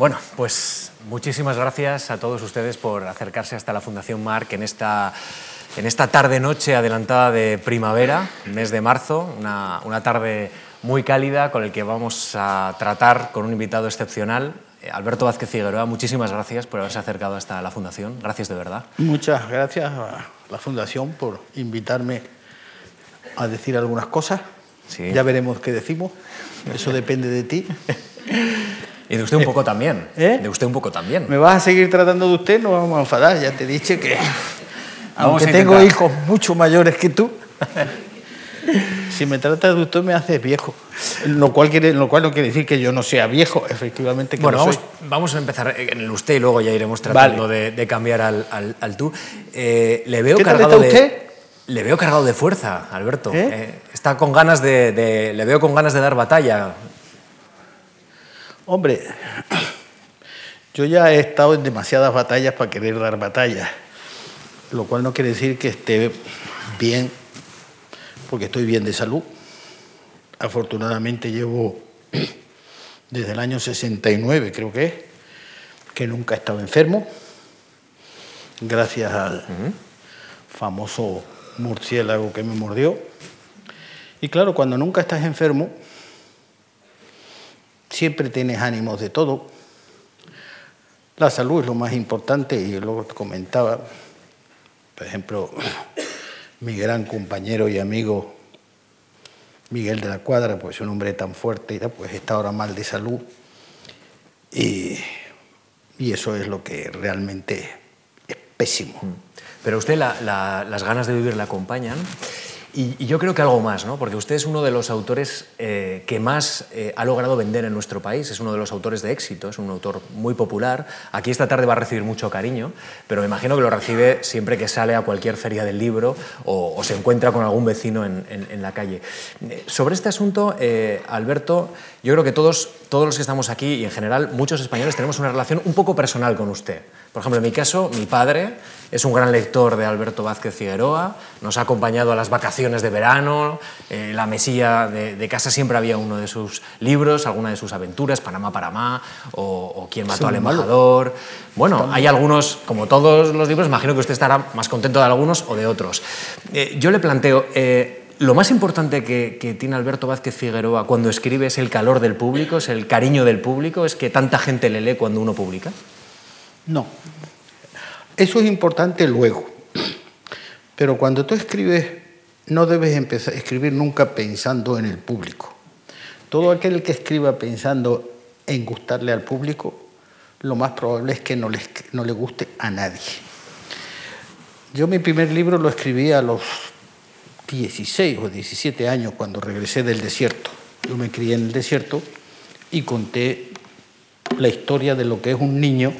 Bueno, pues muchísimas gracias a todos ustedes por acercarse hasta la Fundación Marc en esta, en esta tarde-noche adelantada de primavera, mes de marzo, una, una tarde muy cálida con el que vamos a tratar con un invitado excepcional, Alberto Vázquez Figueroa, muchísimas gracias por haberse acercado hasta la Fundación. Gracias de verdad. Muchas gracias a la Fundación por invitarme a decir algunas cosas. Sí. Ya veremos qué decimos. Eso depende de ti. Y de usted un poco también. ¿Eh? De usted un poco también. ¿Me vas a seguir tratando de usted? No vamos a enfadar. Ya te he dicho que, aunque tengo hijos mucho mayores que tú, si me tratas de usted me haces viejo. Lo cual, quiere, lo cual no quiere decir que yo no sea viejo, efectivamente que Bueno, vamos, soy. vamos a empezar en el usted y luego ya iremos tratando Vale. de, de cambiar al, al- al tú. Eh, le veo ¿Qué tal cargado está de. usted? Le veo cargado de fuerza, Alberto. ¿Eh? Eh, está con ganas de, de- Le veo con ganas de dar batalla. Hombre, yo ya he estado en demasiadas batallas para querer dar batallas, lo cual no quiere decir que esté bien, porque estoy bien de salud. Afortunadamente llevo desde el año 69, creo que es, que nunca he estado enfermo, gracias al famoso murciélago que me mordió. Y claro, cuando nunca estás enfermo, siempre tienes ánimos de todo. La salud es lo más importante y luego te comentaba, por ejemplo, mi gran compañero y amigo Miguel de la Cuadra, pues un hombre tan fuerte, pues está ahora mal de salud y, y eso es lo que realmente es pésimo. Pero a usted la- la- las ganas de vivir le acompañan. Y, yo creo que algo más, ¿no? Porque usted es uno de los autores eh, que más eh, ha logrado vender en nuestro país. Es uno de los autores de éxito, es un autor muy popular. Aquí esta tarde va a recibir mucho cariño, pero me imagino que lo recibe siempre que sale a cualquier feria del libro o, se encuentra con algún vecino en, la calle. Eh, sobre este asunto, Alberto, yo creo que todos, todos los que estamos aquí y en general muchos españoles tenemos una relación un poco personal con usted. Por ejemplo, en mi caso, mi padre es un gran lector de Alberto Vázquez Figueroa, nos ha acompañado a las vacaciones de verano, en la mesilla de, de casa siempre había uno de sus libros, alguna de sus aventuras, Panamá, Panamá, o, o Quién mató al embajador. Bueno, hay algunos, como todos los libros, imagino que usted estará más contento de algunos o de otros. Eh, yo le planteo, eh, lo más importante que, que tiene Alberto Vázquez Figueroa cuando escribe es el calor del público, es el cariño del público, es que tanta gente le lee cuando uno publica. No. Eso es importante luego. Pero cuando tú escribes, no debes empezar a escribir nunca pensando en el público. Todo aquel que escriba pensando en gustarle al público, lo más probable es que no le, no le guste a nadie. Yo mi primer libro lo escribí a los 16 o 17 años cuando regresé del desierto. Yo me crié en el desierto y conté la historia de lo que es un niño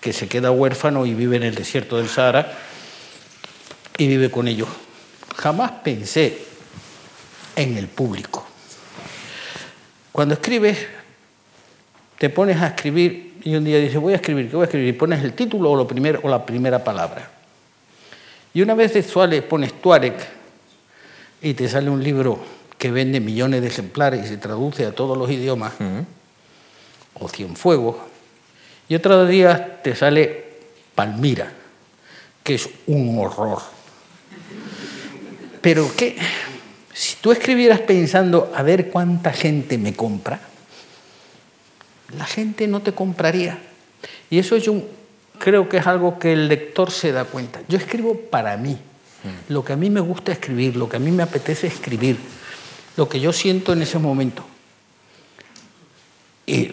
que se queda huérfano y vive en el desierto del Sahara y vive con ellos. Jamás pensé en el público. Cuando escribes, te pones a escribir y un día dices, voy a escribir, ¿qué voy a escribir? Y pones el título o, lo o la primera palabra. Y una vez sale, pones Tuareg y te sale un libro que vende millones de ejemplares y se traduce a todos los idiomas, o Cienfuegos, y otro día te sale Palmira, que es un horror. Pero que si tú escribieras pensando a ver cuánta gente me compra, la gente no te compraría. Y eso yo creo que es algo que el lector se da cuenta. Yo escribo para mí, lo que a mí me gusta escribir, lo que a mí me apetece escribir, lo que yo siento en ese momento. Y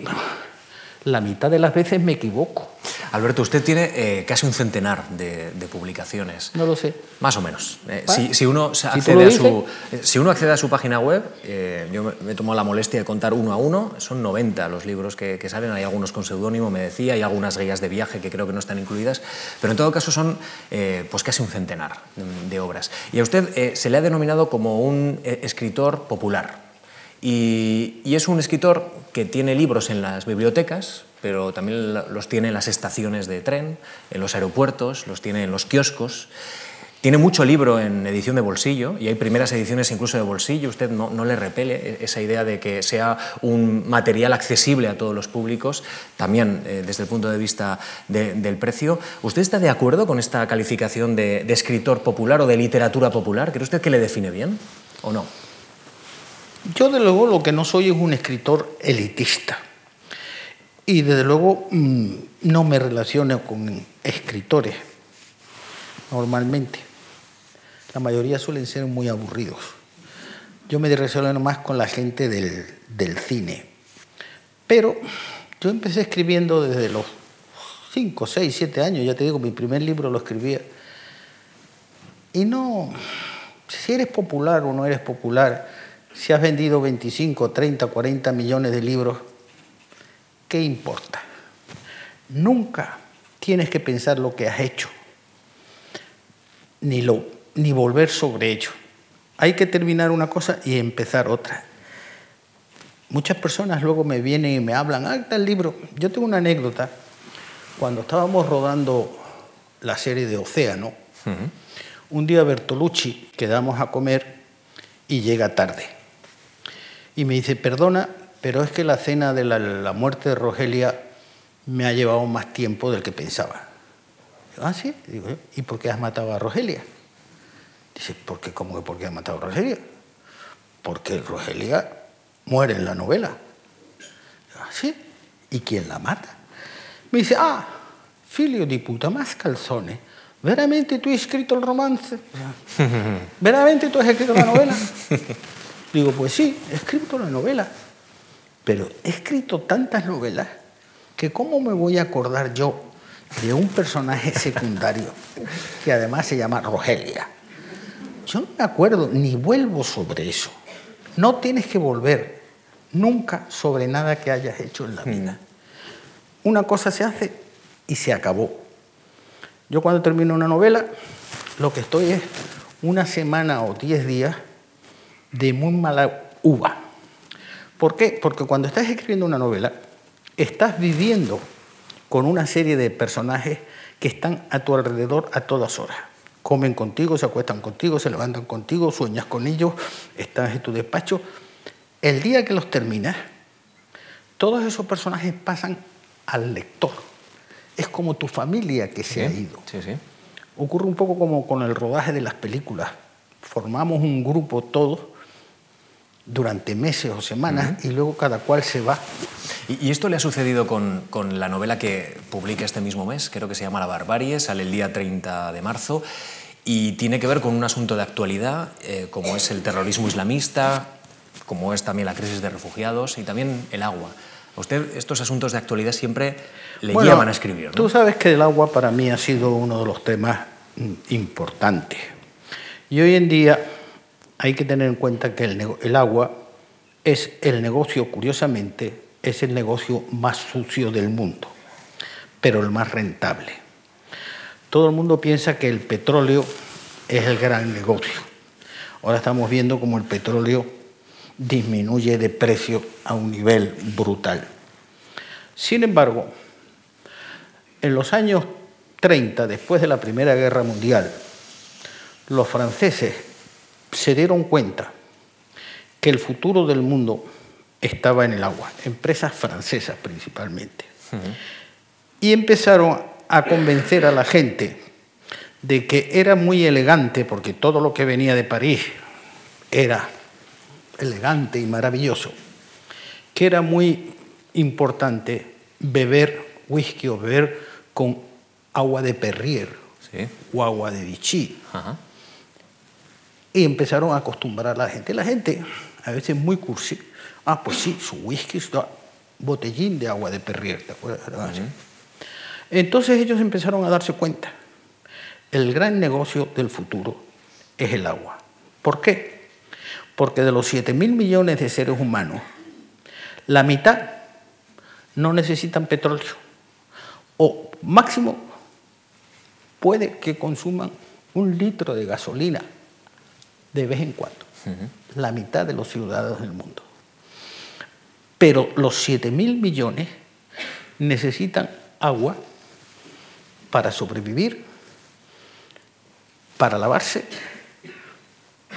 la mitad de las veces me equivoco. Alberto, usted tiene eh, casi un centenar de, de publicaciones. No lo sé. Más o menos. Eh, si, si uno Si a su, eh, si uno accede a su página web, yo me, tomado la molestia de contar uno a uno, son 90 los libros que, que salen, hay algunos con seudónimo, me decía, hay algunas guías de viaje que creo que no están incluidas, pero en todo caso son pues casi un centenar de, de obras. Y a usted se le ha denominado como un escritor popular. Y, es un escritor que tiene libros en las bibliotecas, pero también los tiene en las estaciones de tren, en los aeropuertos, los tiene en los kioscos. Tiene mucho libro en edición de bolsillo y hay primeras ediciones incluso de bolsillo. ¿Usted no, no le repele e-, esa idea de que sea un material accesible a todos los públicos, también eh, desde el punto de vista del precio? ¿Usted está de acuerdo con esta calificación de, de escritor popular o de literatura popular? ¿Cree usted que le define bien o no? Yo, de luego, lo que no soy es un escritor elitista. Y desde luego mm, no me relaciono con escritores, normalmente. La mayoría suelen ser muy aburridos. Yo me relaciono más con la gente del, del cine. Pero yo empecé escribiendo desde los 5, 6, 7 años, ya te digo, mi primer libro lo escribía. Y no, si eres popular o no eres popular, si has vendido 25, 30, 40 millones de libros, ¿qué importa? Nunca tienes que pensar lo que has hecho, ni, lo, ni volver sobre ello. Hay que terminar una cosa y empezar otra. Muchas personas luego me vienen y me hablan, ah, el libro. Yo tengo una anécdota. Cuando estábamos rodando la serie de Océano, un día Bertolucci quedamos a comer y llega tarde. Y me dice, perdona, pero es que la cena de la, muerte de Rogelia me ha llevado más tiempo del que pensaba. ah, sí, Digo, ¿y por qué has matado a Rogelia? Dice, ¿por qué? ¿Cómo que por qué has matado a Rogelia? Porque Rogelia muere en la novela. ah, sí, ¿y quién la mata? Me dice, ah, figlio di puta, más calzones. ¿Veramente tú has escrito el romance? ¿Veramente tú has escrito la novela? Digo, pues sí, he escrito la novela. Pero he escrito tantas novelas que cómo me voy a acordar yo de un personaje secundario que además se llama Rogelia. Yo no me acuerdo ni vuelvo sobre eso. No tienes que volver nunca sobre nada que hayas hecho en la vida. Una cosa se hace y se acabó. Yo cuando termino una novela, lo que estoy es una semana o diez días de muy mala uva. ¿Por qué? Porque cuando estás escribiendo una novela, estás viviendo con una serie de personajes que están a tu alrededor a todas horas. Comen contigo, se acuestan contigo, se levantan contigo, sueñas con ellos, estás en tu despacho. El día que los terminas, todos esos personajes pasan al lector. Es como tu familia que se ha ido. Ocurre un poco como con el rodaje de las películas. Formamos un grupo todos durante meses o semanas y luego cada cual se va. ¿Y, esto le ha sucedido con, con, la novela que publica este mismo mes? Creo que se llama La Barbarie, sale el día 30 de marzo y tiene que ver con un asunto de actualidad, eh, como es el terrorismo islamista, como es también la crisis de refugiados y también el agua. A usted estos asuntos de actualidad siempre le llevan a escribir. ¿no? Tú sabes que el agua para mí ha sido uno de los temas importantes. Y hoy en día hay que tener en cuenta que el, agua es el negocio, curiosamente, es el negocio más sucio del mundo, pero el más rentable. Todo el mundo piensa que el petróleo es el gran negocio. Ahora estamos viendo cómo el petróleo disminuye de precio a un nivel brutal. Sin embargo, en los años 30, después de la Primera Guerra Mundial, los franceses se dieron cuenta que el futuro del mundo estaba en el agua, empresas francesas principalmente. Y empezaron a convencer a la gente de que era muy elegante, porque todo lo que venía de París era elegante y maravilloso, que era muy importante beber whisky o beber con agua de Perrier o agua de Vichy. Y empezaron a acostumbrar a la gente. La gente, a veces muy cursi, ah, pues sí, su whisky está botellín de agua de Perrier, ¿te acuerdas? Entonces ellos empezaron a darse cuenta. El gran negocio del futuro es el agua. ¿Por qué? Porque de los 7 mil millones de seres humanos, la mitad no necesitan petróleo. O máximo puede que consuman un litro de gasolina de vez en cuando, la mitad de los ciudadanos del mundo. Pero los 7 mil millones necesitan agua para sobrevivir, para lavarse,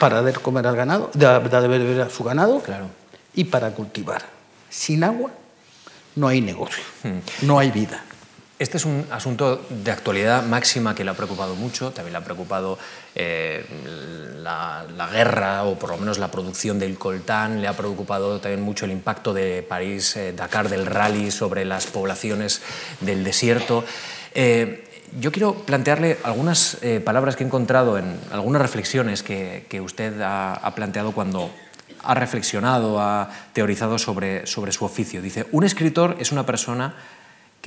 para dar comer al ganado, dar de beber a su ganado Claro. y para cultivar. Sin agua no hay negocio, no hay vida. Este es un asunto de actualidad máxima que le ha preocupado mucho, también le ha preocupado eh, la, guerra o por lo menos la producción del coltán, le ha preocupado también mucho el impacto de París-Dakar, del rally sobre las poblaciones del desierto. Eh, yo quiero plantearle algunas eh, palabras que he encontrado en algunas reflexiones que, que usted ha, ha planteado cuando ha reflexionado, ha teorizado sobre, sobre su oficio. Dice, un escritor es una persona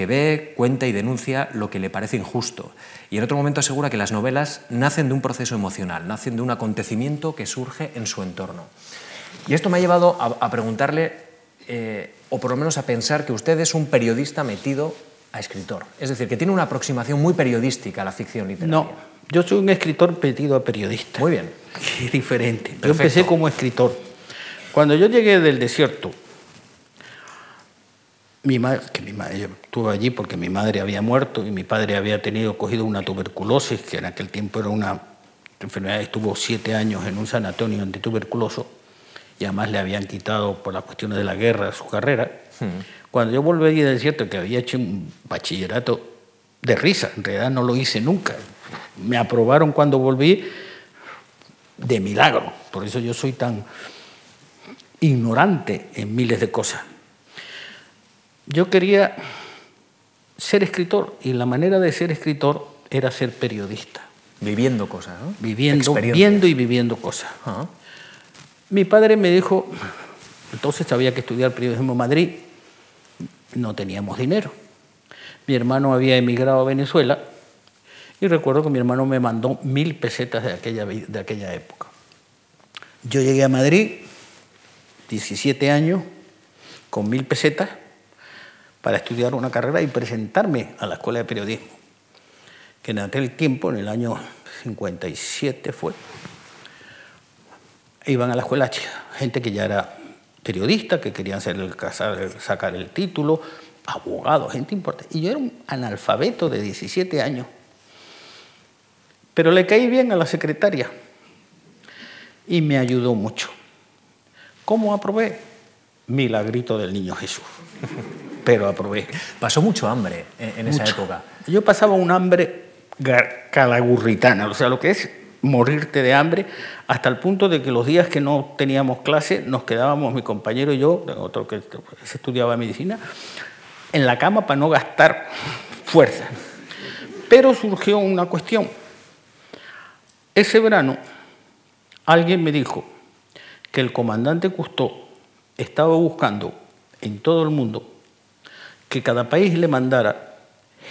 que ve, cuenta y denuncia lo que le parece injusto. Y en otro momento asegura que las novelas nacen de un proceso emocional, nacen de un acontecimiento que surge en su entorno. Y esto me ha llevado a, a preguntarle, eh, o por lo menos a pensar, que usted es un periodista metido a escritor. Es decir, que tiene una aproximación muy periodística a la ficción literaria. No, yo soy un escritor pedido a periodista. Muy bien. es diferente. Yo empecé como escritor. Cuando yo llegué del desierto, mi madre, que mi madre, yo estuve allí porque mi madre había muerto y mi padre había tenido cogido una tuberculosis, que en aquel tiempo era una enfermedad, estuvo siete años en un sanatorio antituberculoso y además le habían quitado por las cuestiones de la guerra su carrera. Cuando yo volví del desierto, que había hecho un bachillerato de risa, en realidad no lo hice nunca. Me aprobaron cuando volví de milagro, por eso yo soy tan ignorante en miles de cosas. Yo quería ser escritor y la manera de ser escritor era ser periodista, Viviendo cosas, ¿no? viviendo, viendo y viviendo cosas. Ajá. Mi padre me dijo, entonces había que estudiar periodismo en Madrid, no teníamos dinero. Mi hermano había emigrado a Venezuela y recuerdo que mi hermano me mandó mil pesetas de aquella, de aquella época. Yo llegué a Madrid, 17 años, con mil pesetas, para estudiar una carrera y presentarme a la Escuela de Periodismo, que en aquel tiempo, en el año 57 fue, iban a la escuela gente que ya era periodista, que querían el- sacar el título, abogados, gente importante. Y yo era un analfabeto de 17 años. Pero le caí bien a la secretaria y me ayudó mucho. ¿Cómo aprobé? Milagrito del niño Jesús. Pero aprobé. Pasó mucho hambre en, en esa época. Yo pasaba un hambre calagurritana, o sea, lo que es morirte de hambre, hasta el punto de que los días que no teníamos clase nos quedábamos, mi compañero y yo, otro que se estudiaba medicina, en la cama para no gastar fuerza. Pero surgió una cuestión. Ese verano alguien me dijo que el comandante Cousteau estaba buscando en todo el mundo que cada país le mandara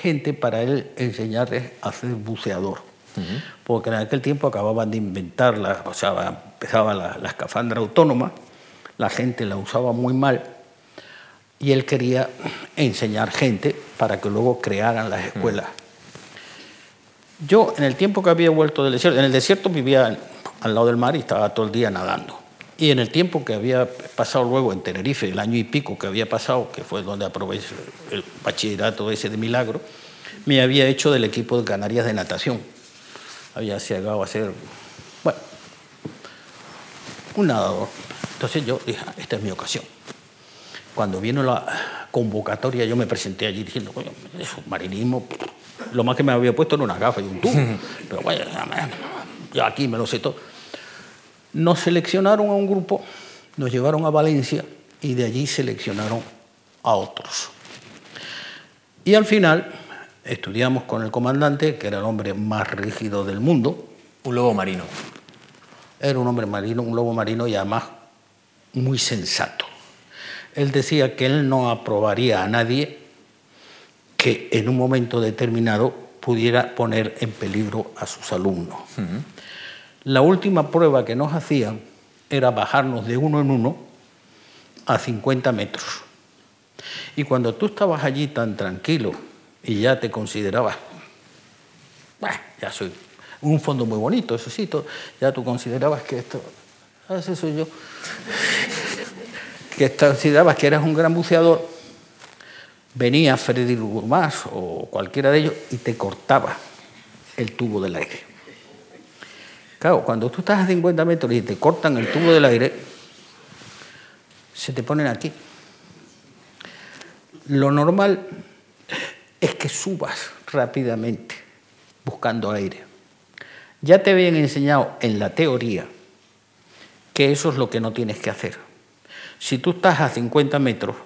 gente para él enseñarles a ser buceador. Porque en aquel tiempo acababan de inventar, la, o sea, empezaba la, la escafandra autónoma, la gente la usaba muy mal y él quería enseñar gente para que luego crearan las escuelas. Yo, en el tiempo que había vuelto del desierto, en el desierto vivía al lado del mar y estaba todo el día nadando. Y en el tiempo que había pasado luego en Tenerife, el año y pico que había pasado, que fue donde aproveché el bachillerato ese de milagro, me había hecho del equipo de Canarias de natación. Había llegado a ser, bueno, un nadador. Entonces yo dije, "Ah, esta es mi ocasión. Cuando vino la convocatoria, yo me presenté allí diciendo, coño, submarinismo, lo más que me había puesto era una gafa y un tubo. Pero vaya, yo aquí me lo sé todo. Nos seleccionaron a un grupo, nos llevaron a Valencia y de allí seleccionaron a otros. Y al final estudiamos con el comandante, que era el hombre más rígido del mundo. Un lobo marino. Era un hombre marino, un lobo marino y además muy sensato. Él decía que él no aprobaría a nadie que en un momento determinado pudiera poner en peligro a sus alumnos. La última prueba que nos hacían era bajarnos de uno en uno a 50 metros. Y cuando tú estabas allí tan tranquilo y ya te considerabas, "Bah, ya soy un fondo muy bonito, eso sí, ya tú considerabas que esto, ah, ese soy yo, que considerabas que eras un gran buceador, venía Freddy Gurmás o cualquiera de ellos y te cortaba el tubo del aire. Claro, cuando tú estás a 50 metros y te cortan el tubo del aire, se te ponen aquí. Lo normal es que subas rápidamente buscando aire. Ya te habían enseñado en la teoría que eso es lo que no tienes que hacer. Si tú estás a 50 metros,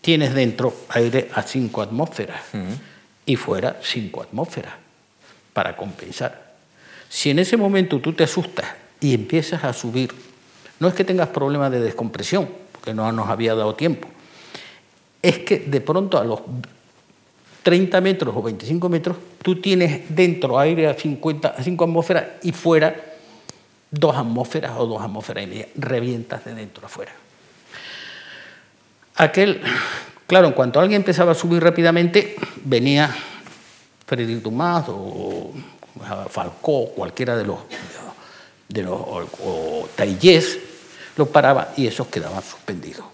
tienes dentro aire a 5 atmósferas y fuera 5 atmósferas para compensar. Si en ese momento tú te asustas y empiezas a subir, no es que tengas problemas de descompresión, porque no nos había dado tiempo, es que de pronto a los 30 metros o 25 metros, tú tienes dentro aire a 50, a 5 atmósferas y fuera dos atmósferas o dos atmósferas y media. Revientas de dentro afuera. Aquel, claro, en cuanto alguien empezaba a subir rápidamente, venía Freddy Dumas o Falcó, cualquiera de los, de los o, lo paraba y esos quedaban suspendidos.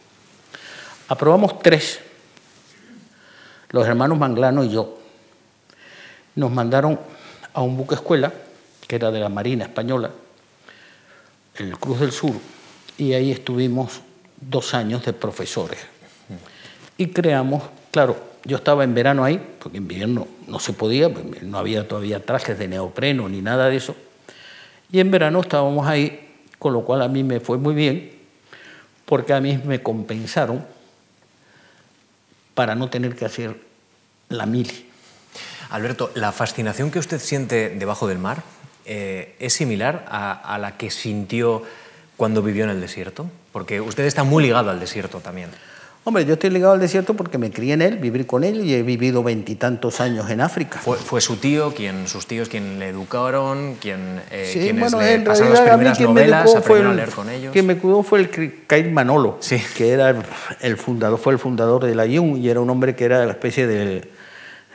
Aprobamos tres los hermanos Manglano y yo, nos mandaron a un buque escuela, que era de la Marina Española, el Cruz del Sur, y ahí estuvimos dos años de profesores. Y creamos, claro, yo estaba en verano ahí, porque en invierno no se podía, pues, no había todavía trajes de neopreno ni nada de eso, y en verano estábamos ahí, con lo cual a mí me fue muy bien, porque a mí me compensaron para no tener que hacer la mili. Alberto, ¿la fascinación que usted siente debajo del mar eh, es similar a, la que sintió cuando vivió en el desierto? Porque usted está muy ligado al desierto también. Hombre, yo estoy ligado al desierto porque me crié en él, viví con él y he vivido veintitantos años en África. Fue, su tío, quien, sus tíos quien le educaron, quien, eh, quienes le pasaron las primeras novelas, aprendieron a leer con ellos. Quien me cuidó fue el Caid Manolo, que era el fundador, fue el fundador de la IUN y era un hombre que era la especie de,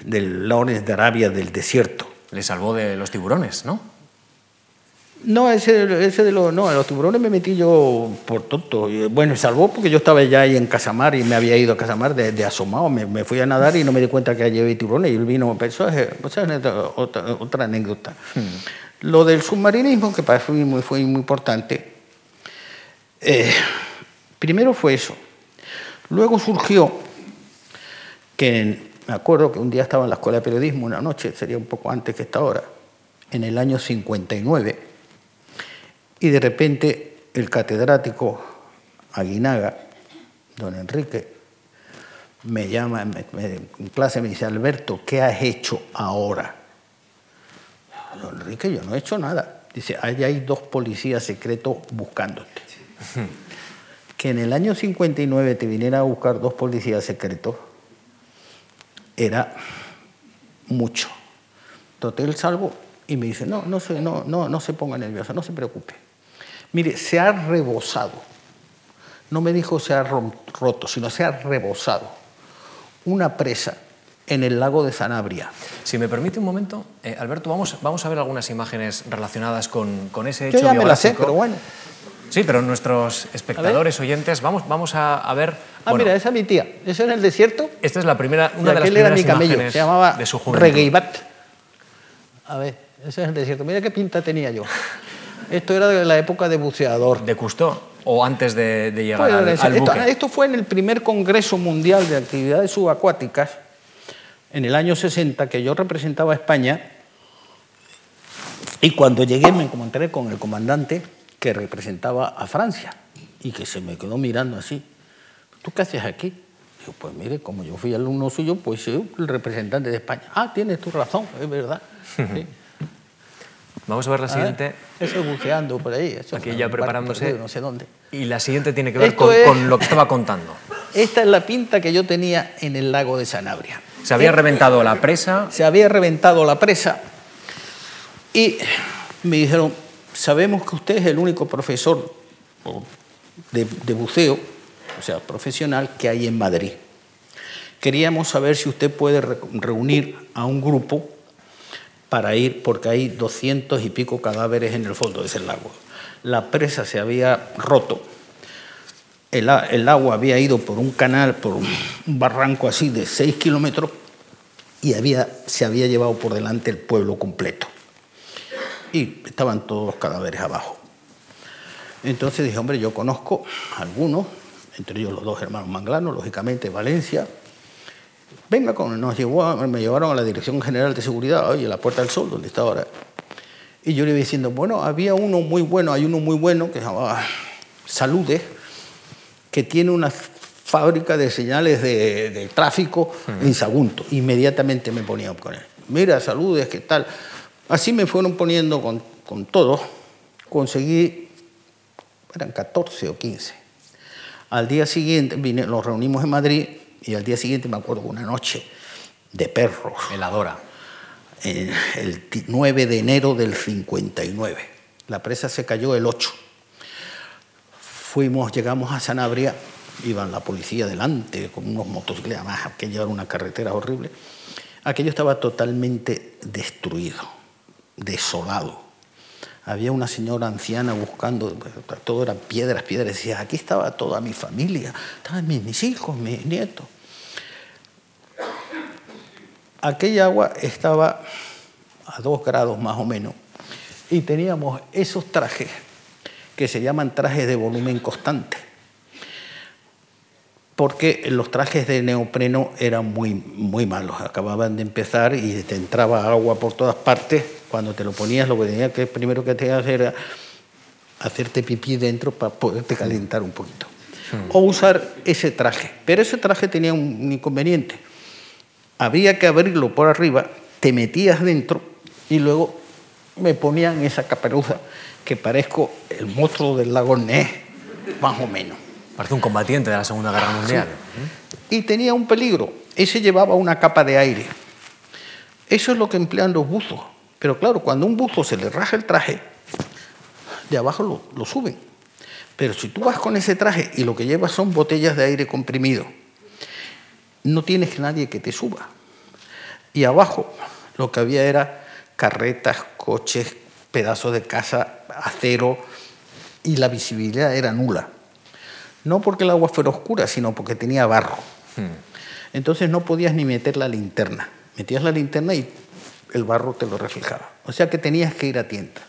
del Lawrence de Arabia del desierto. Le salvó de los tiburones, ¿no? No, ese, ese de los, no, a los tiburones me metí yo por tonto. Bueno, salvó porque yo estaba ya ahí en Casamar y me había ido a Casamar de, asomado. Me, fui a nadar y no me di cuenta que allí había tiburones y él vino. Eso es, otra, otra, anécdota. Hmm. Lo del submarinismo, que para mí fue, fue muy importante, eh, primero fue eso. Luego surgió que, me acuerdo que un día estaba en la escuela de periodismo, una noche, sería un poco antes que esta hora, en el año 59 y de repente el catedrático Aguinaga, don Enrique, me llama en clase me dice, Alberto, ¿qué has hecho ahora? Don Enrique, yo no he hecho nada. Dice, ahí hay dos policías secretos buscándote. que en el año 59 te viniera a buscar dos policías secretos era mucho. Entonces él salvo y me dice, no, no se, no, no, no se ponga nervioso, no se preocupe. Mire, se ha rebosado. No me dijo se ha roto, sino se ha rebosado. Una presa en el lago de Sanabria. Si me permite un momento, eh, Alberto, vamos, vamos a ver algunas imágenes relacionadas con, con ese hecho Yo ya me la sé, pero bueno. Sí, pero nuestros espectadores, oyentes, vamos, vamos a, ver... Ah, mira, esa es mi tía. ¿Eso en el desierto? Esta es la primera, una de las primeras era mi camello. imágenes Se llamaba de su Regeibat. A ver, ese es el desierto. Mira qué pinta tenía yo. Esto era de la época de buceador. ¿De Cousteau? ¿O antes de, llegar al, esto, Esto fue en el primer Congreso Mundial de Actividades Subacuáticas, en el año 60, que yo representaba a España. Y cuando llegué me encontré con el comandante que representaba a Francia y que se me quedó mirando así. ¿Tú qué haces aquí? Digo, pues mire, como yo fui alumno suyo, pues soy el representante de España. Ah, tienes tu razón, es verdad. Vamos a ver la siguiente. eso buceando por ahí. Aquí ya preparándose. no sé dónde. Y la siguiente tiene que ver con, lo que estaba contando. Esta es la pinta que yo tenía en el lago de Sanabria. Se había reventado la presa. Se había reventado la presa. Y me dijeron, sabemos que usted es el único profesor de, de buceo, o sea, profesional, que hay en Madrid. Queríamos saber si usted puede reunir a un grupo para ir, porque hay doscientos y pico cadáveres en el fondo de ese lago. La presa se había roto, el, agua había ido por un canal, por un, barranco así de seis kilómetros y había, se había llevado por delante el pueblo completo. y estaban todos los cadáveres abajo. Entonces dije, hombre, yo conozco algunos, entre ellos los dos hermanos Manglano, lógicamente Valencia. Venga, con, nos llevó, me llevaron a la Dirección General de Seguridad, oye, la Puerta del Sol, donde está ahora. Y yo le iba diciendo, bueno, había uno muy bueno, hay uno muy bueno que se llamaba Saludes, que tiene una fábrica de señales de, tráfico en Sagunto. Inmediatamente me ponían con él. Mira, Saludes, ¿qué tal? Así me fueron poniendo con, con todos. Conseguí, eran 14 o 15. Al día siguiente, vine, nos reunimos en Madrid y al día siguiente me acuerdo una noche de perros. Heladora. el 9 de enero del 59. La presa se cayó el 8 fuimos, llegamos a Sanabria, iban la policía delante con unos motocicletas, más que llevar una carretera horrible. Aquello estaba totalmente destruido, desolado. Había una señora anciana buscando, todo eran piedras, piedras. Decía, aquí estaba toda mi familia, estaban mis hijos, mis nietos. Aquella agua estaba a dos grados más o menos y teníamos esos trajes que se llaman trajes de volumen constante, porque los trajes de neopreno eran muy, muy malos, acababan de empezar y te entraba agua por todas partes, cuando te lo ponías lo que tenía que primero que te hacer era hacerte pipí dentro para poderte calentar un poquito. Hmm. O usar ese traje. Pero ese traje tenía un inconveniente. Había que abrirlo por arriba, te metías dentro y luego me ponían esa caperuza que parezco el monstruo del lago Ness, más o menos. Parece un combatiente de la Segunda Guerra Mundial. Y tenía un peligro. Ese llevaba una capa de aire. Eso es lo que emplean los buzos. Pero claro, cuando un buzo se le raja el traje, de abajo lo, lo suben. Pero si tú vas con ese traje y lo que llevas son botellas de aire comprimido, no tienes nadie que te suba. Y abajo lo que había era carretas, coches, pedazos de casa, acero, y la visibilidad era nula. No porque el agua fuera oscura, sino porque tenía barro. Hmm. Entonces no podías ni meter la linterna. Metías la linterna y el barro te lo reflejaba. O sea que tenías que ir a tienda.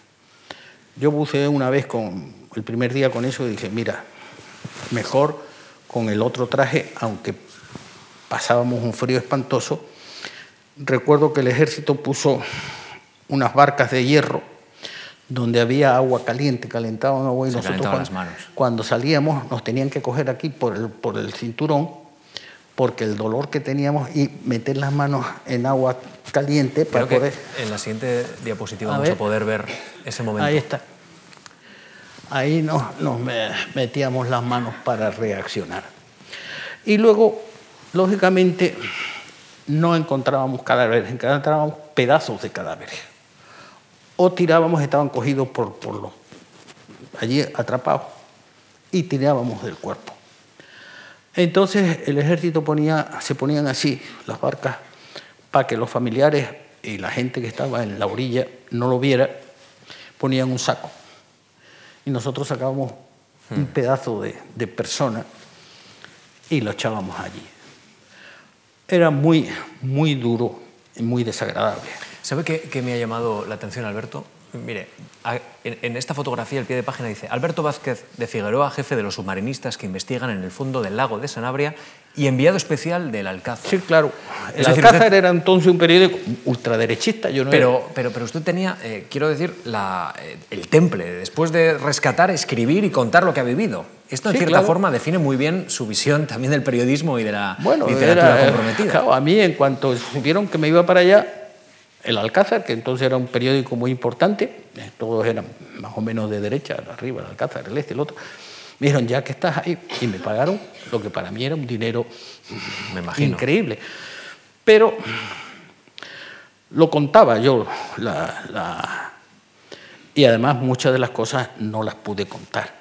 Yo buceé una vez con el primer día con eso y dije, mira, mejor con el otro traje, aunque pasábamos un frío espantoso. Recuerdo que el ejército puso unas barcas de hierro donde había agua caliente, calentaban agua y nosotros cuando, cuando, salíamos nos tenían que coger aquí por el, por el cinturón porque el dolor que teníamos y meter las manos en agua caliente para poder... en la siguiente diapositiva vamos a poder ver ese momento. Ahí está. Ahí nos, nos metíamos las manos para reaccionar. Y luego, lógicamente, no encontrábamos cadáveres, encontrábamos pedazos de cadáveres o tirábamos, estaban cogidos por, por los, allí atrapados, y tirábamos del cuerpo. Entonces el ejército ponía, se ponían así las barcas para que los familiares y la gente que estaba en la orilla no lo viera, ponían un saco. Y nosotros sacábamos un hmm. pedazo de, de persona y lo echábamos allí. Era muy, muy duro y muy desagradable. ¿Sabe qué, me ha llamado la atención, Alberto? Mire, en, esta fotografía, el pie de página dice Alberto Vázquez de Figueroa, jefe de los submarinistas que investigan en el fondo del lago de Sanabria y enviado especial del Alcázar. Sí, claro. El Alcázar era entonces un periódico ultraderechista. Yo no pero, pero, pero usted tenía, eh, quiero decir, la, eh, el temple, después de rescatar, escribir y contar lo que ha vivido. Esto, en cierta forma, define muy bien su visión también del periodismo y de la literatura comprometida. Claro, a mí, en cuanto supieron que me iba para allá, el Alcázar, que entonces era un periódico muy importante, eh, todos eran más o menos de derecha, arriba, el Alcázar, el este, el otro. Me dijeron, ya que estás ahí, y me pagaron lo que para mí era un dinero me imagino. increíble. Pero lo contaba yo, y además muchas de las cosas no las pude contar.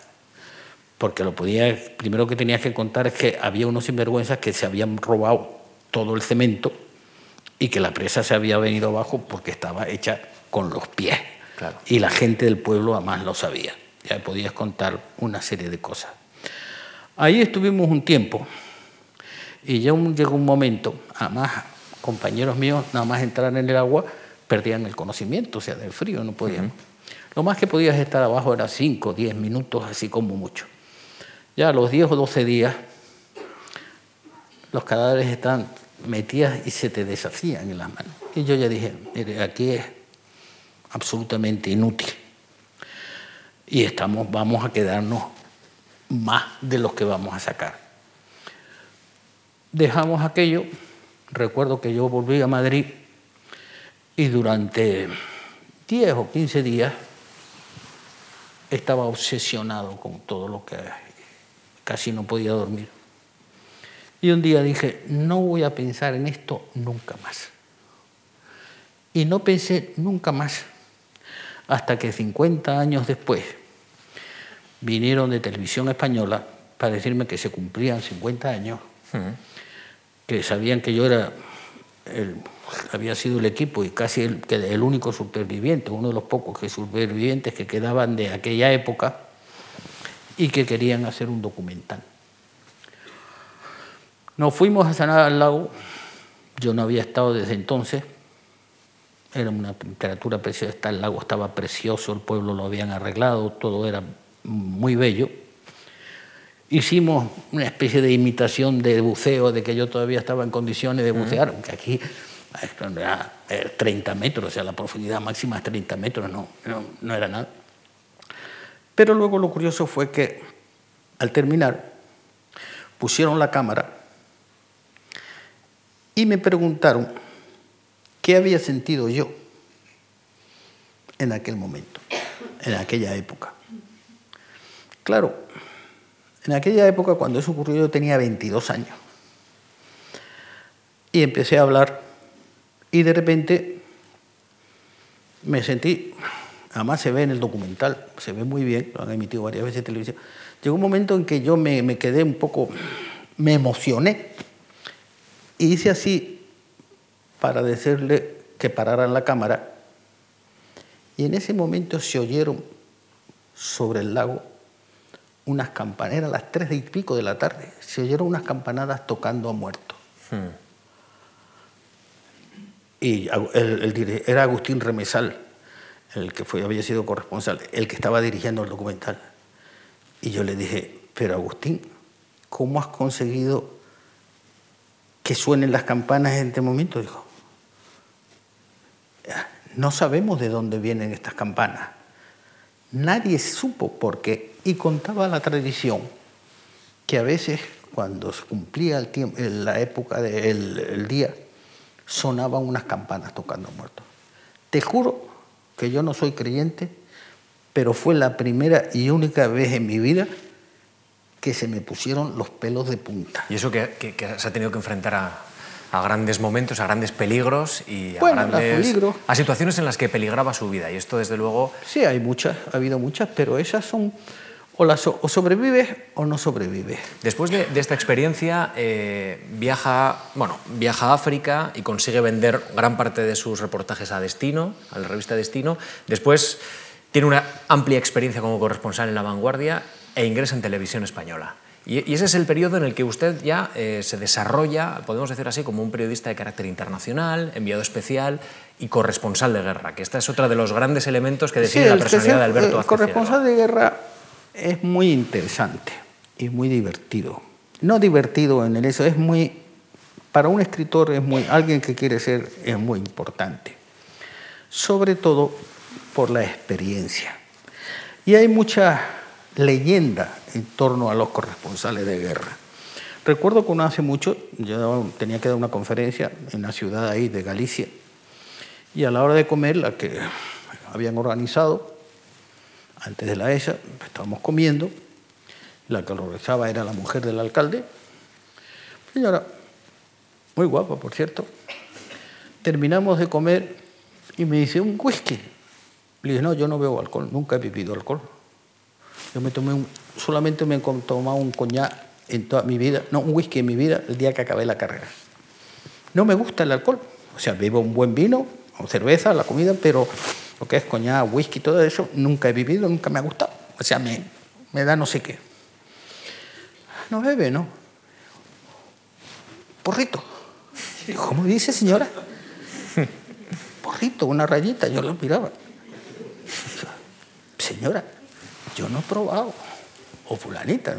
Porque lo podía, primero que tenía que contar es que había unos sinvergüenzas que se habían robado todo el cemento y que la presa se había venido abajo porque estaba hecha con los pies. Y la gente del pueblo además lo sabía. Ya podías contar una serie de cosas. Ahí estuvimos un tiempo y ya llegó un momento, además compañeros míos nada más entrar en el agua perdían el conocimiento, o sea, del frío no podían. Lo más que podías estar abajo era 5 o 10 minutos, así como mucho. Ya a los 10 o 12 días, los cadáveres están metidas y se te deshacían en las manos. Y yo ya dije, mire, aquí es absolutamente inútil. Y estamos, vamos a quedarnos más de los que vamos a sacar. Dejamos aquello, recuerdo que yo volví a Madrid y durante 10 o 15 días estaba obsesionado con todo lo que casi no podía dormir. Y un día dije, no voy a pensar en esto nunca más. Y no pensé nunca más hasta que 50 años después vinieron de televisión española para decirme que se cumplían 50 años, que sabían que yo era había sido el equipo y casi el, el único superviviente, uno de los pocos que supervivientes que quedaban de aquella época y que querían hacer un documental. Nos fuimos a sanar al lago, yo no había estado desde entonces, era una temperatura preciosa, el lago estaba precioso, el pueblo lo habían arreglado, todo era muy bello. Hicimos una especie de imitación de buceo, de que yo todavía estaba en condiciones de bucear, aunque aquí era 30 metros, o sea, la profundidad máxima es 30 metros, no, no, no era nada. Pero luego lo curioso fue que al terminar pusieron la cámara y me preguntaron qué había sentido yo en aquel momento, en aquella época. Claro, en aquella época cuando eso ocurrió yo tenía 22 años y empecé a hablar y de repente me sentí, además se ve en el documental, se ve muy bien, lo han emitido varias veces en televisión, llegó un momento en que yo me, me quedé un poco, me emocioné y hice así para decirle que pararan la cámara. Y en ese momento se oyeron sobre el lago unas campanadas, a las tres y pico de la tarde, se oyeron unas campanadas tocando a muertos. Hmm. Y el, era Agustín Remesal, el que fue, había sido corresponsal, el que estaba dirigiendo el documental. Y yo le dije, pero Agustín, ¿cómo has conseguido que suenen las campanas en este momento. Dijo, no sabemos de dónde vienen estas campanas. Nadie supo por qué. Y contaba la tradición que a veces cuando se cumplía el tiempo, la época del día, sonaban unas campanas tocando muertos. Te juro que yo no soy creyente, pero fue la primera y única vez en mi vida que se me pusieron los pelos de punta. Y eso que, se ha tenido que enfrentar a, grandes momentos, a grandes peligros y a, grandes, a situaciones en las que peligraba su vida. Y esto, desde luego... Sí, hay muchas, ha habido muchas, pero esas son... O, las, o sobrevives o no sobrevives. Después de, esta experiencia, eh, viaja, bueno, viaja a África y consigue vender gran parte de sus reportajes a Destino, a la revista Destino. Después tiene una amplia experiencia como corresponsal en La Vanguardia e ingresa en televisión española. Y, ese es el periodo en el que usted ya eh, se desarrolla, podemos decir así, como un periodista de carácter internacional, enviado especial y corresponsal de guerra, que esta es otra de los grandes elementos que define la personalidad de Alberto El corresponsal de guerra es muy interesante y muy divertido. No divertido en el eso, es muy, para un escritor es muy, alguien que quiere ser, es muy importante. Sobre todo por la experiencia. Y hay mucha leyenda en torno a los corresponsales de guerra. Recuerdo que no hace mucho yo tenía que dar una conferencia en una ciudad ahí de Galicia y a la hora de comer, la que habían organizado, antes de la ESA, estábamos comiendo, la que lo organizaba era la mujer del alcalde, señora, muy guapa por cierto, terminamos de comer y me dice un whisky. Le dije, no, yo no bebo alcohol, nunca he vivido alcohol. Yo me tomé solamente me he tomado un coñac en toda mi vida, no, un whisky en mi vida el día que acabé la carrera. No me gusta el alcohol, o sea, bebo un buen vino o cerveza, la comida, pero lo que es coñac, whisky, todo eso, nunca he vivido, nunca me ha gustado. O sea, me, me da no sé qué. No bebe, ¿no? Porrito. ¿Cómo dice, señora? Porrito. una rayita, yo lo miraba. Señora, yo no he probado, o fulanita,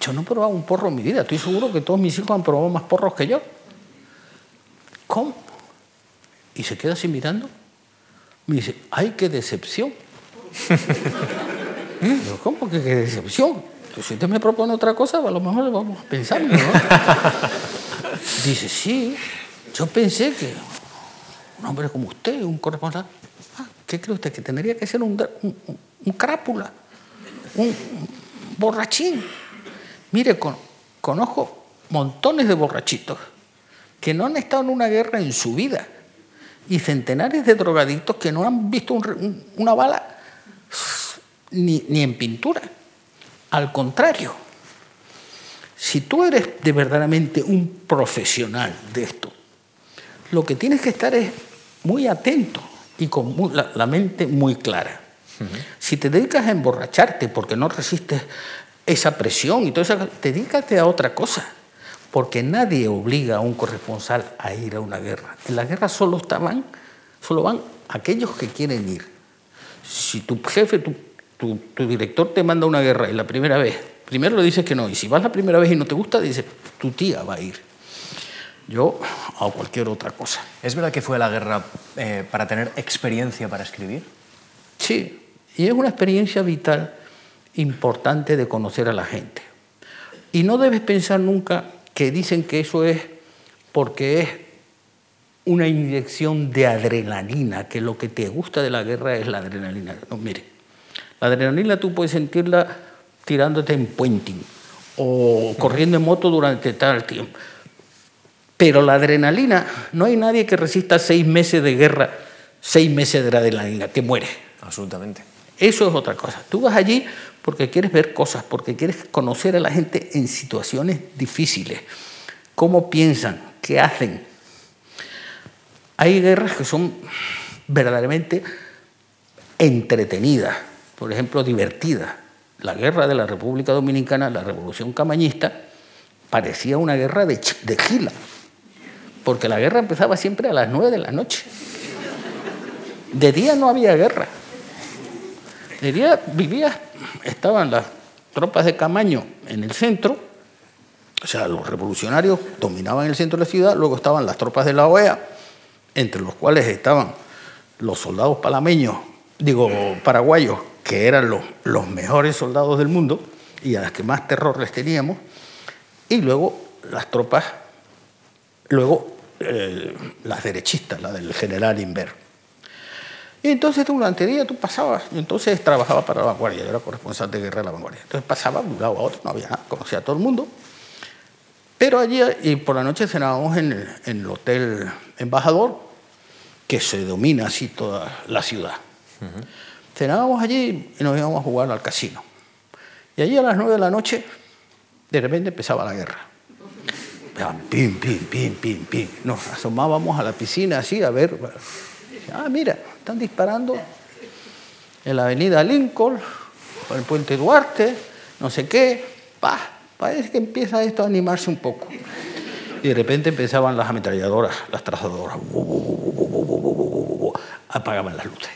yo no he probado un porro en mi vida, estoy seguro que todos mis hijos han probado más porros que yo. ¿Cómo? Y se queda así mirando. Me dice, ¡ay, qué decepción! ¿Cómo que qué decepción? Pues si usted me propone otra cosa, a lo mejor vamos a pensar. ¿no? Dice, sí, yo pensé que un hombre como usted, un corresponsal, ah, ¿qué cree usted? Que tendría que ser un, un, crápula, un, borrachín. Mire, conozco montones de borrachitos que no han estado en una guerra en su vida y centenares de drogadictos que no han visto una bala ni, ni en pintura. Al contrario, si tú eres de verdaderamente un profesional de esto, lo que tienes que estar es muy atento y con la, mente muy clara. Si te dedicas a emborracharte porque no resistes esa presión y todo eso, dedícate a otra cosa, porque nadie obliga a un corresponsal a ir a una guerra. En la guerra solo, estaban, solo van aquellos que quieren ir. Si tu jefe, tu, tu director te manda a una guerra y la primera vez, primero le dices que no, y si vas la primera vez y no te gusta, dices, tu tía va a ir yo hago cualquier otra cosa. ¿Es verdad que fue a la guerra eh, para tener experiencia para escribir? Sí, y es una experiencia vital importante de conocer a la gente. Y no debes pensar nunca que dicen que eso es porque es una inyección de adrenalina, que lo que te gusta de la guerra es la adrenalina. No, mire, la adrenalina tú puedes sentirla tirándote en puenting o corriendo en moto durante tal tiempo pero la adrenalina, no hay nadie que resista seis meses de guerra, seis meses de adrenalina, que muere. Absolutamente. Eso es otra cosa. Tú vas allí porque quieres ver cosas, porque quieres conocer a la gente en situaciones difíciles, cómo piensan, qué hacen. Hay guerras que son verdaderamente entretenidas, por ejemplo, divertidas. La guerra de la República Dominicana, la Revolución Camañista, parecía una guerra de, de porque la guerra empezaba siempre a las nueve de la noche. De día no había guerra. De día vivía, estaban las tropas de Camaño en el centro, o sea, los revolucionarios dominaban el centro de la ciudad, luego estaban las tropas de la OEA, entre los cuales estaban los soldados palameños, digo, paraguayos, que eran los, mejores soldados del mundo y a las que más terror les teníamos, y luego las tropas, luego las derechistas, la del general Inver. Y entonces durante el día tú pasabas, y entonces trabajaba para la vanguardia, yo era corresponsal de guerra de la vanguardia. Entonces pasaba de un lado a otro, no había nada, conocía a todo el mundo. Pero allí, y por la noche cenábamos en el, en el Hotel Embajador, que se domina así toda la ciudad. Cenábamos allí y nos íbamos a jugar al casino. Y allí a las nueve de la noche, de repente empezaba la guerra. Pim, pim, pim, pim, pim. Nos asomábamos a la piscina así a ver. Ah, mira, están disparando en la avenida Lincoln, por el puente Duarte, no sé qué. Pa, parece que empieza esto a animarse un poco. Y de repente empezaban las ametralladoras, las trazadoras. Apagaban las luces.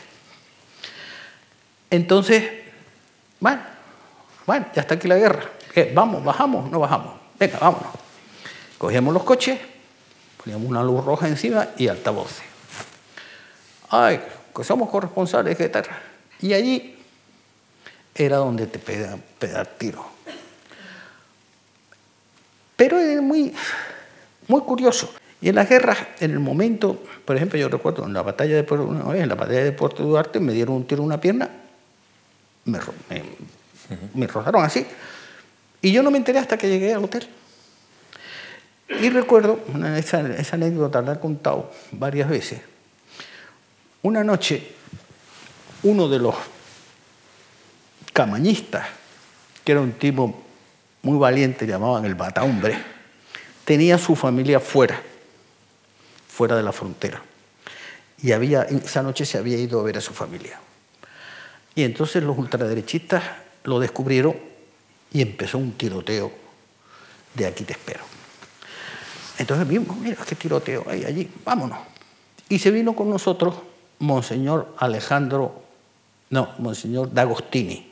Entonces, bueno, bueno, ya está aquí la guerra. ¿Qué? ¿Vamos? ¿Bajamos? No bajamos. Venga, vámonos. Cogíamos los coches, poníamos una luz roja encima y altavoces. Ay, somos corresponsales, ¿qué tal? Y allí era donde te pegan, pegar tiro. Pero es muy, muy curioso. Y en las guerras, en el momento, por ejemplo, yo recuerdo en la batalla de Puerto, en la batalla de Puerto Duarte me dieron un tiro en una pierna, me, me, me rozaron así, y yo no me enteré hasta que llegué al hotel. Y recuerdo, esa, anécdota la he contado varias veces. Una noche, uno de los camañistas, que era un tipo muy valiente, llamaban el Bataumbre, tenía su familia fuera, fuera de la frontera. Y había, esa noche se había ido a ver a su familia. Y entonces los ultraderechistas lo descubrieron y empezó un tiroteo de aquí te espero. Entonces vimos, mira qué tiroteo hay allí, vámonos. Y se vino con nosotros Monseñor Alejandro, no, Monseñor D'Agostini.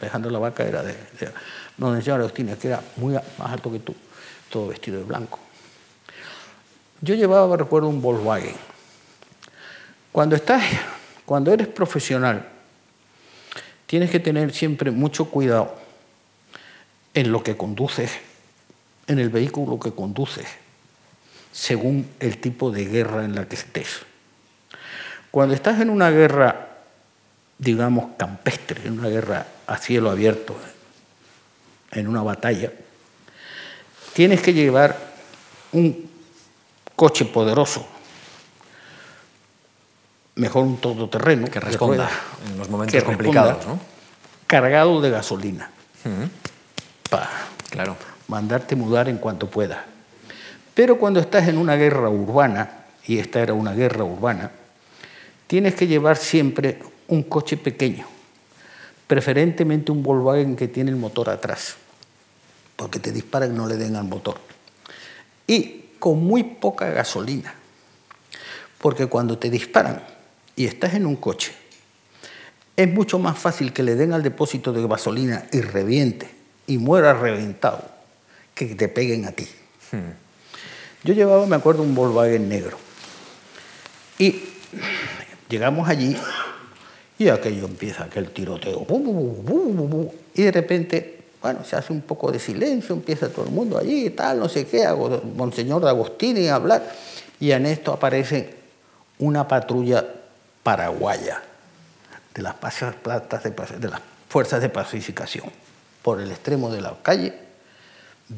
Alejandro la Vaca era de, de Monseñor Agostini, que era muy más alto que tú, todo vestido de blanco. Yo llevaba, recuerdo, un Volkswagen. Cuando estás, cuando eres profesional, tienes que tener siempre mucho cuidado en lo que conduces, en el vehículo que conduces, según el tipo de guerra en la que estés. Cuando estás en una guerra, digamos, campestre, en una guerra a cielo abierto, en una batalla, tienes que llevar un coche poderoso, mejor un todoterreno que responda en los momentos complicados, ¿no? cargado de gasolina, para claro. mandarte mudar en cuanto pueda. Pero cuando estás en una guerra urbana, y esta era una guerra urbana, tienes que llevar siempre un coche pequeño, preferentemente un Volkswagen que tiene el motor atrás, porque te disparan y no le den al motor. Y con muy poca gasolina, porque cuando te disparan y estás en un coche, es mucho más fácil que le den al depósito de gasolina y reviente y muera reventado que que te peguen a ti. Yo llevaba, me acuerdo, un Volkswagen negro. Y llegamos allí y aquello empieza, aquel tiroteo. Y de repente, bueno, se hace un poco de silencio, empieza todo el mundo allí tal, no sé qué, Monseñor de Agostini a hablar. Y en esto aparece una patrulla paraguaya de las, de las fuerzas de pacificación por el extremo de la calle,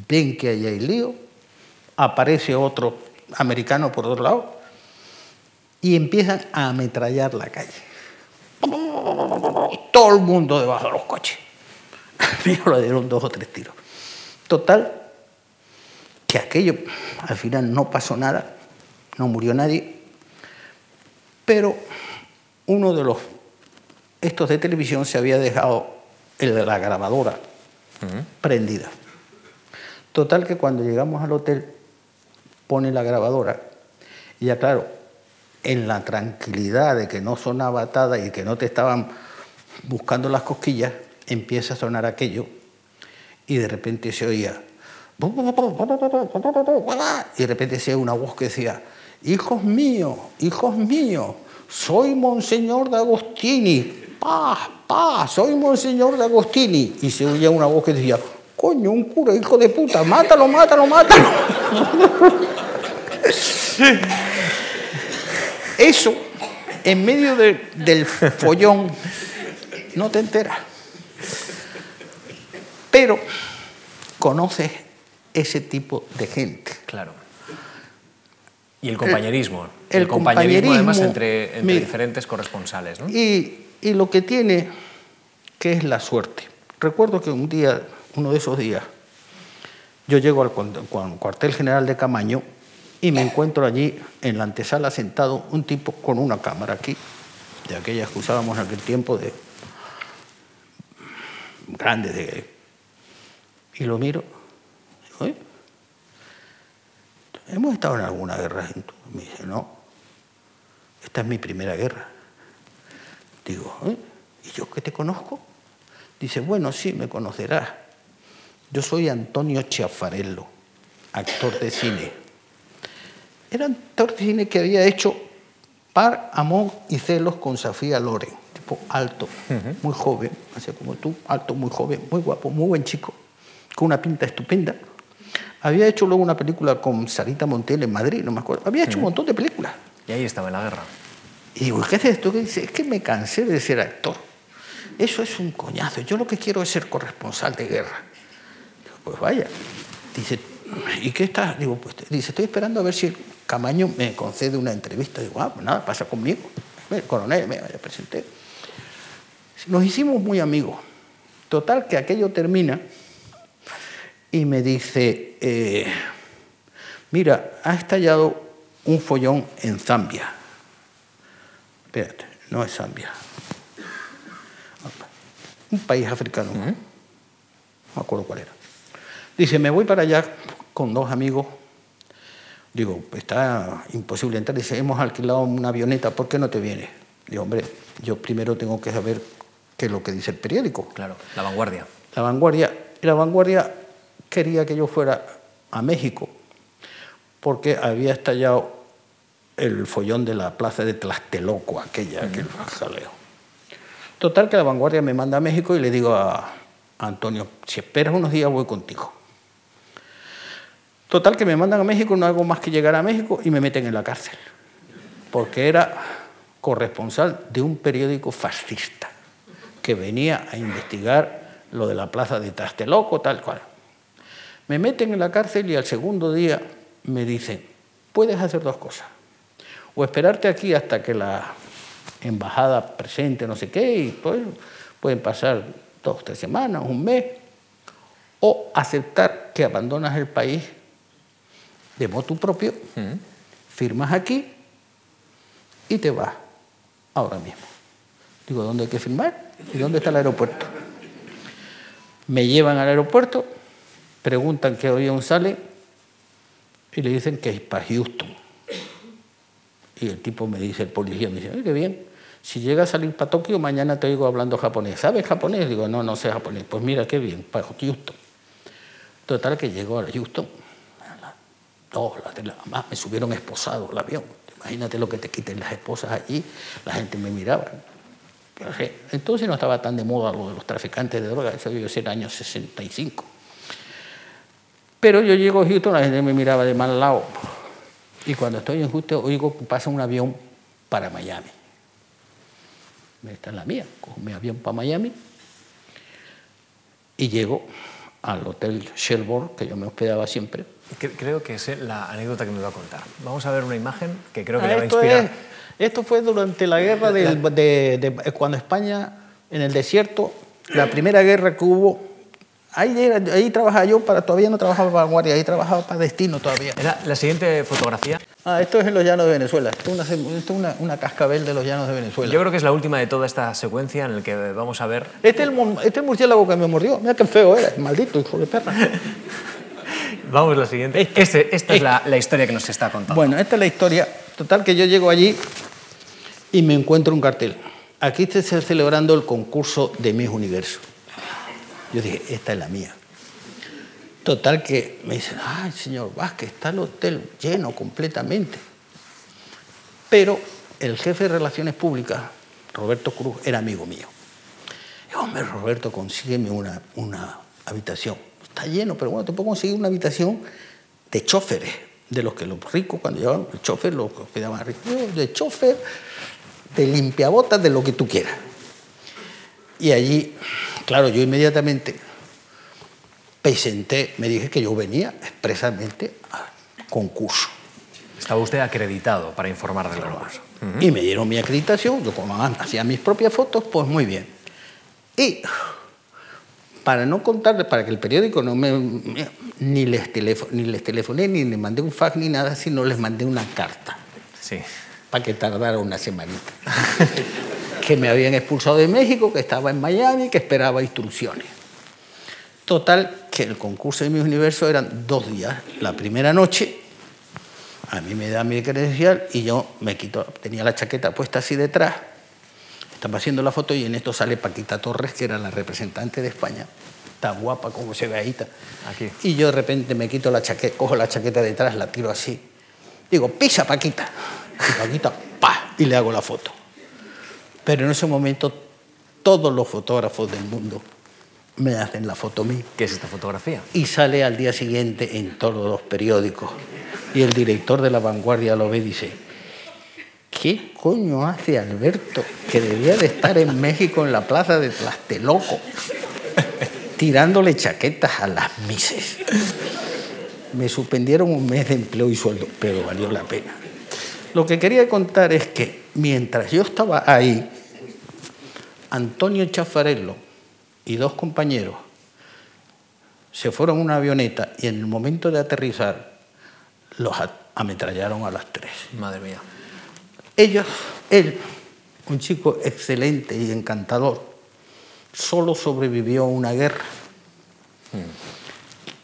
ven que ahí hay lío, aparece otro americano por otro lado y empiezan a ametrallar la calle. Todo el mundo debajo de los coches. A mí le dieron dos o tres tiros. Total, que aquello al final no pasó nada, no murió nadie, pero uno de los estos de televisión se había dejado el de la grabadora prendida. Total que cuando llegamos al hotel pone la grabadora y ya claro, en la tranquilidad de que no sonaba atada y que no te estaban buscando las cosquillas, empieza a sonar aquello y de repente se oía y de repente se oía una voz que decía, hijos míos, hijos míos, soy Monseñor de Agostini, paz, paz, soy Monseñor de Agostini. Y se oía una voz que decía, coño, un cura, hijo de puta, mátalo, mátalo, mátalo. Eso, en medio de, del follón, no te enteras. Pero conoces ese tipo de gente. Claro. Y el compañerismo. El, el compañerismo, además, entre, entre diferentes corresponsales. ¿no? Y, y lo que tiene, que es la suerte. Recuerdo que un día, uno de esos días, yo llego al cuartel general de Camaño y me encuentro allí en la antesala sentado un tipo con una cámara aquí, de aquellas que usábamos en aquel tiempo de grandes de y lo miro digo, hemos estado en alguna guerra me dice no esta es mi primera guerra digo y yo que te conozco dice bueno sí me conocerás. Yo soy Antonio Chiafarello actor de cine era un actor de cine que había hecho Par, Amor y Celos con Sofía Loren, tipo alto, muy joven, así como tú, alto, muy joven, muy guapo, muy buen chico, con una pinta estupenda. Había hecho luego una película con Sarita Montiel en Madrid, no me acuerdo. Había hecho un montón de películas. Y ahí estaba en la guerra. Y digo, ¿qué haces esto? dice, es que me cansé de ser actor. Eso es un coñazo. Yo lo que quiero es ser corresponsal de guerra. Digo, pues vaya. Dice, ¿y qué estás? Digo, pues, dice, estoy esperando a ver si Camaño me concede una entrevista. Digo, ah, pues nada, pasa conmigo. El coronel, me presenté. Nos hicimos muy amigos. Total, que aquello termina y me dice, eh, mira, ha estallado un follón en Zambia. Espérate, no es Zambia. Un país africano. No me acuerdo cuál era. Dice, me voy para allá con dos amigos Digo, está imposible entrar. Dice, hemos alquilado una avioneta, ¿por qué no te vienes? Digo, hombre, yo primero tengo que saber qué es lo que dice el periódico. Claro, la vanguardia. La vanguardia, la vanguardia quería que yo fuera a México porque había estallado el follón de la plaza de Tlasteloco, aquella, aquel jaleo. Total que la vanguardia me manda a México y le digo a, a Antonio, si esperas unos días voy contigo. Total que me mandan a México, no hago más que llegar a México y me meten en la cárcel, porque era corresponsal de un periódico fascista que venía a investigar lo de la plaza de Tasteloco, tal cual. Me meten en la cárcel y al segundo día me dicen, puedes hacer dos cosas, o esperarte aquí hasta que la embajada presente no sé qué, y pues pueden pasar dos, tres semanas, un mes, o aceptar que abandonas el país de motu propio, firmas aquí y te vas ahora mismo. Digo, ¿dónde hay que firmar? ¿Y dónde está el aeropuerto? Me llevan al aeropuerto, preguntan qué avión sale y le dicen que es para Houston. Y el tipo me dice, el policía me dice, Ay, qué bien, si llega a salir para Tokio, mañana te oigo hablando japonés. ¿Sabes japonés? Digo, no, no sé japonés. Pues mira, qué bien, para Houston. Total que llegó a Houston, dos, las tres, más me subieron esposado el avión. Imagínate lo que te quiten las esposas allí, la gente me miraba. Entonces no estaba tan de moda lo de los traficantes de drogas, eso debió ser el año 65. Pero yo llego a Houston, la gente me miraba de mal lado. Y cuando estoy en Houston, oigo que pasa un avión para Miami. Esta es la mía, cojo mi avión para Miami y llego al hotel Shelbourne, que yo me hospedaba siempre. Creo que es la anécdota que me va a contar. Vamos a ver una imagen que creo que Ah, le va a inspirar. es- esto fue durante la guerra del- de, de- cuando España, en el desierto, la primera guerra que hubo, ahí, era- ahí trabajaba yo, para, todavía no trabajaba para Vanguardia, ahí trabajaba para Destino todavía. Era la siguiente fotografía. Ah, esto es en los llanos de Venezuela, esto es una, esto es una, una cascabel de los llanos de Venezuela. Yo creo que es la última de toda esta secuencia en la que vamos a ver. Este es, el, este es el murciélago que me mordió, mira qué feo era, maldito hijo de perra. Vamos a la siguiente. Este- esta es la, la historia que nos está contando. Bueno, esta es la historia. Total que yo llego allí y me encuentro un cartel. Aquí se está celebrando el concurso de Miss Universo. Yo dije, esta es la mía. Total que me dicen, ay, señor Vázquez, está el hotel lleno completamente. Pero el jefe de Relaciones Públicas, Roberto Cruz, era amigo mío. Digo, hombre, Roberto, consígueme una, una habitación. Está lleno, pero bueno, te puedo conseguir una habitación de choferes, de los que los ricos cuando llevaban el chofer, los que quedaban ricos, de chofer, de limpiabotas, de lo que tú quieras. Y allí, claro, yo inmediatamente presenté, me dije que yo venía expresamente al concurso. Estaba usted acreditado para informar del concurso. Y me dieron mi acreditación, yo como hacía mis propias fotos, pues muy bien. Y para no contarles, para que el periódico no me... Ni les, telefo- ni les telefoné, ni les mandé un fax, ni nada, sino les mandé una carta, Sí. para que tardara una semanita. que me habían expulsado de México, que estaba en Miami, que esperaba instrucciones. Total, que el concurso de mi universo eran dos días. La primera noche, a mí me da mi credencial y yo me quito, tenía la chaqueta puesta así detrás, estaba haciendo la foto y en esto sale Paquita Torres, que era la representante de España, tan guapa como se ve ahí. Aquí. Y yo de repente me quito la chaqueta, cojo la chaqueta detrás, la tiro así. Digo, pisa Paquita. Y Paquita, pa, y le hago la foto. Pero en ese momento todos los fotógrafos del mundo me hacen la foto mía ¿Qué es esta fotografía? y sale al día siguiente en todos los periódicos. Y el director de La Vanguardia lo ve y dice, ¿qué coño hace Alberto que debía de estar en México en la plaza de Tlasteloco tirándole chaquetas a las mises? Me suspendieron un mes de empleo y sueldo, pero valió la pena. Lo que quería contar es que mientras yo estaba ahí, Antonio Chafarello y dos compañeros se fueron en una avioneta y en el momento de aterrizar los a- ametrallaron a las tres. Madre mía. Ellos, él, un chico excelente y encantador, solo sobrevivió a una guerra.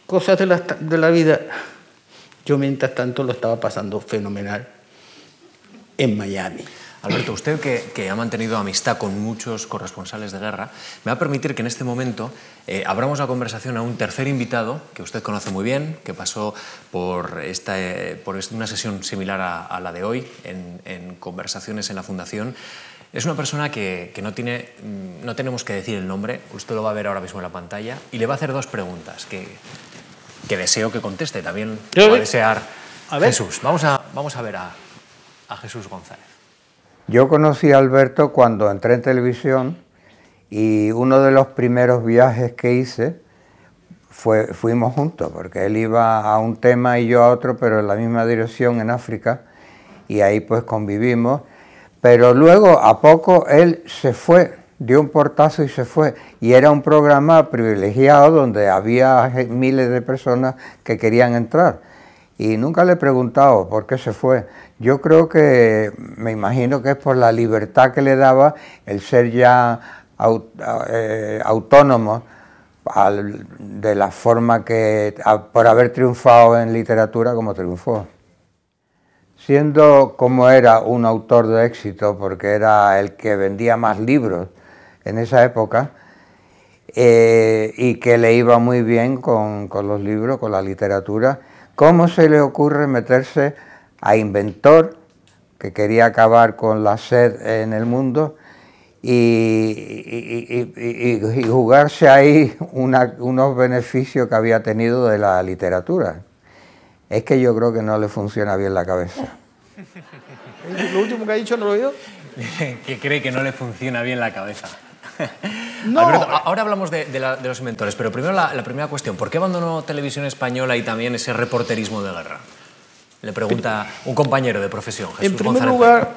Cosas de la, de la vida Yo mientras tanto lo estaba pasando fenomenal en Miami. Alberto, usted que, ha mantenido amistad con muchos corresponsales de guerra, me va a permitir que en este momento eh, abramos la conversación a un tercer invitado que usted conoce muy bien, que pasó por, esta, eh, por una sesión similar a, la de hoy en, conversaciones en la Fundación. Es una persona que, no, tiene, mm, no tenemos que decir el nombre, usted lo va a ver ahora mismo en la pantalla, y le va a hacer dos preguntas que, que deseo que conteste. También va a desear a Jesús. Vamos a, vamos a ver a, a Jesús González. Yo conocí a Alberto cuando entré en televisión y uno de los primeros viajes que hice fue, fuimos juntos, porque él iba a un tema y yo a otro, pero en la misma dirección en África, y ahí pues convivimos. Pero luego, a poco, él se fue, dio un portazo y se fue. Y era un programa privilegiado donde había miles de personas que querían entrar. Y nunca le he preguntado por qué se fue. Yo creo que, me imagino que es por la libertad que le daba el ser ya eh, autónomo de la forma que, por haber triunfado en literatura como triunfó. Siendo como era un autor de éxito, porque era el que vendía más libros en esa época, eh, y que le iba muy bien con, con los libros, con la literatura, ¿cómo se le ocurre meterse a inventor, que quería acabar con la sed en el mundo, y, jugarse ahí unos beneficios que había tenido de la literatura. Es que yo creo que no le funciona bien la cabeza. ¿Lo último que ha dicho no lo he oído? que cree que no le funciona bien la cabeza. No. ahora hablamos de, los inventores, pero primero la, la primera cuestión. ¿Por qué abandonó Televisión Española y también ese reporterismo de guerra? Le pregunta un compañero de profesión, Jesús En primer lugar,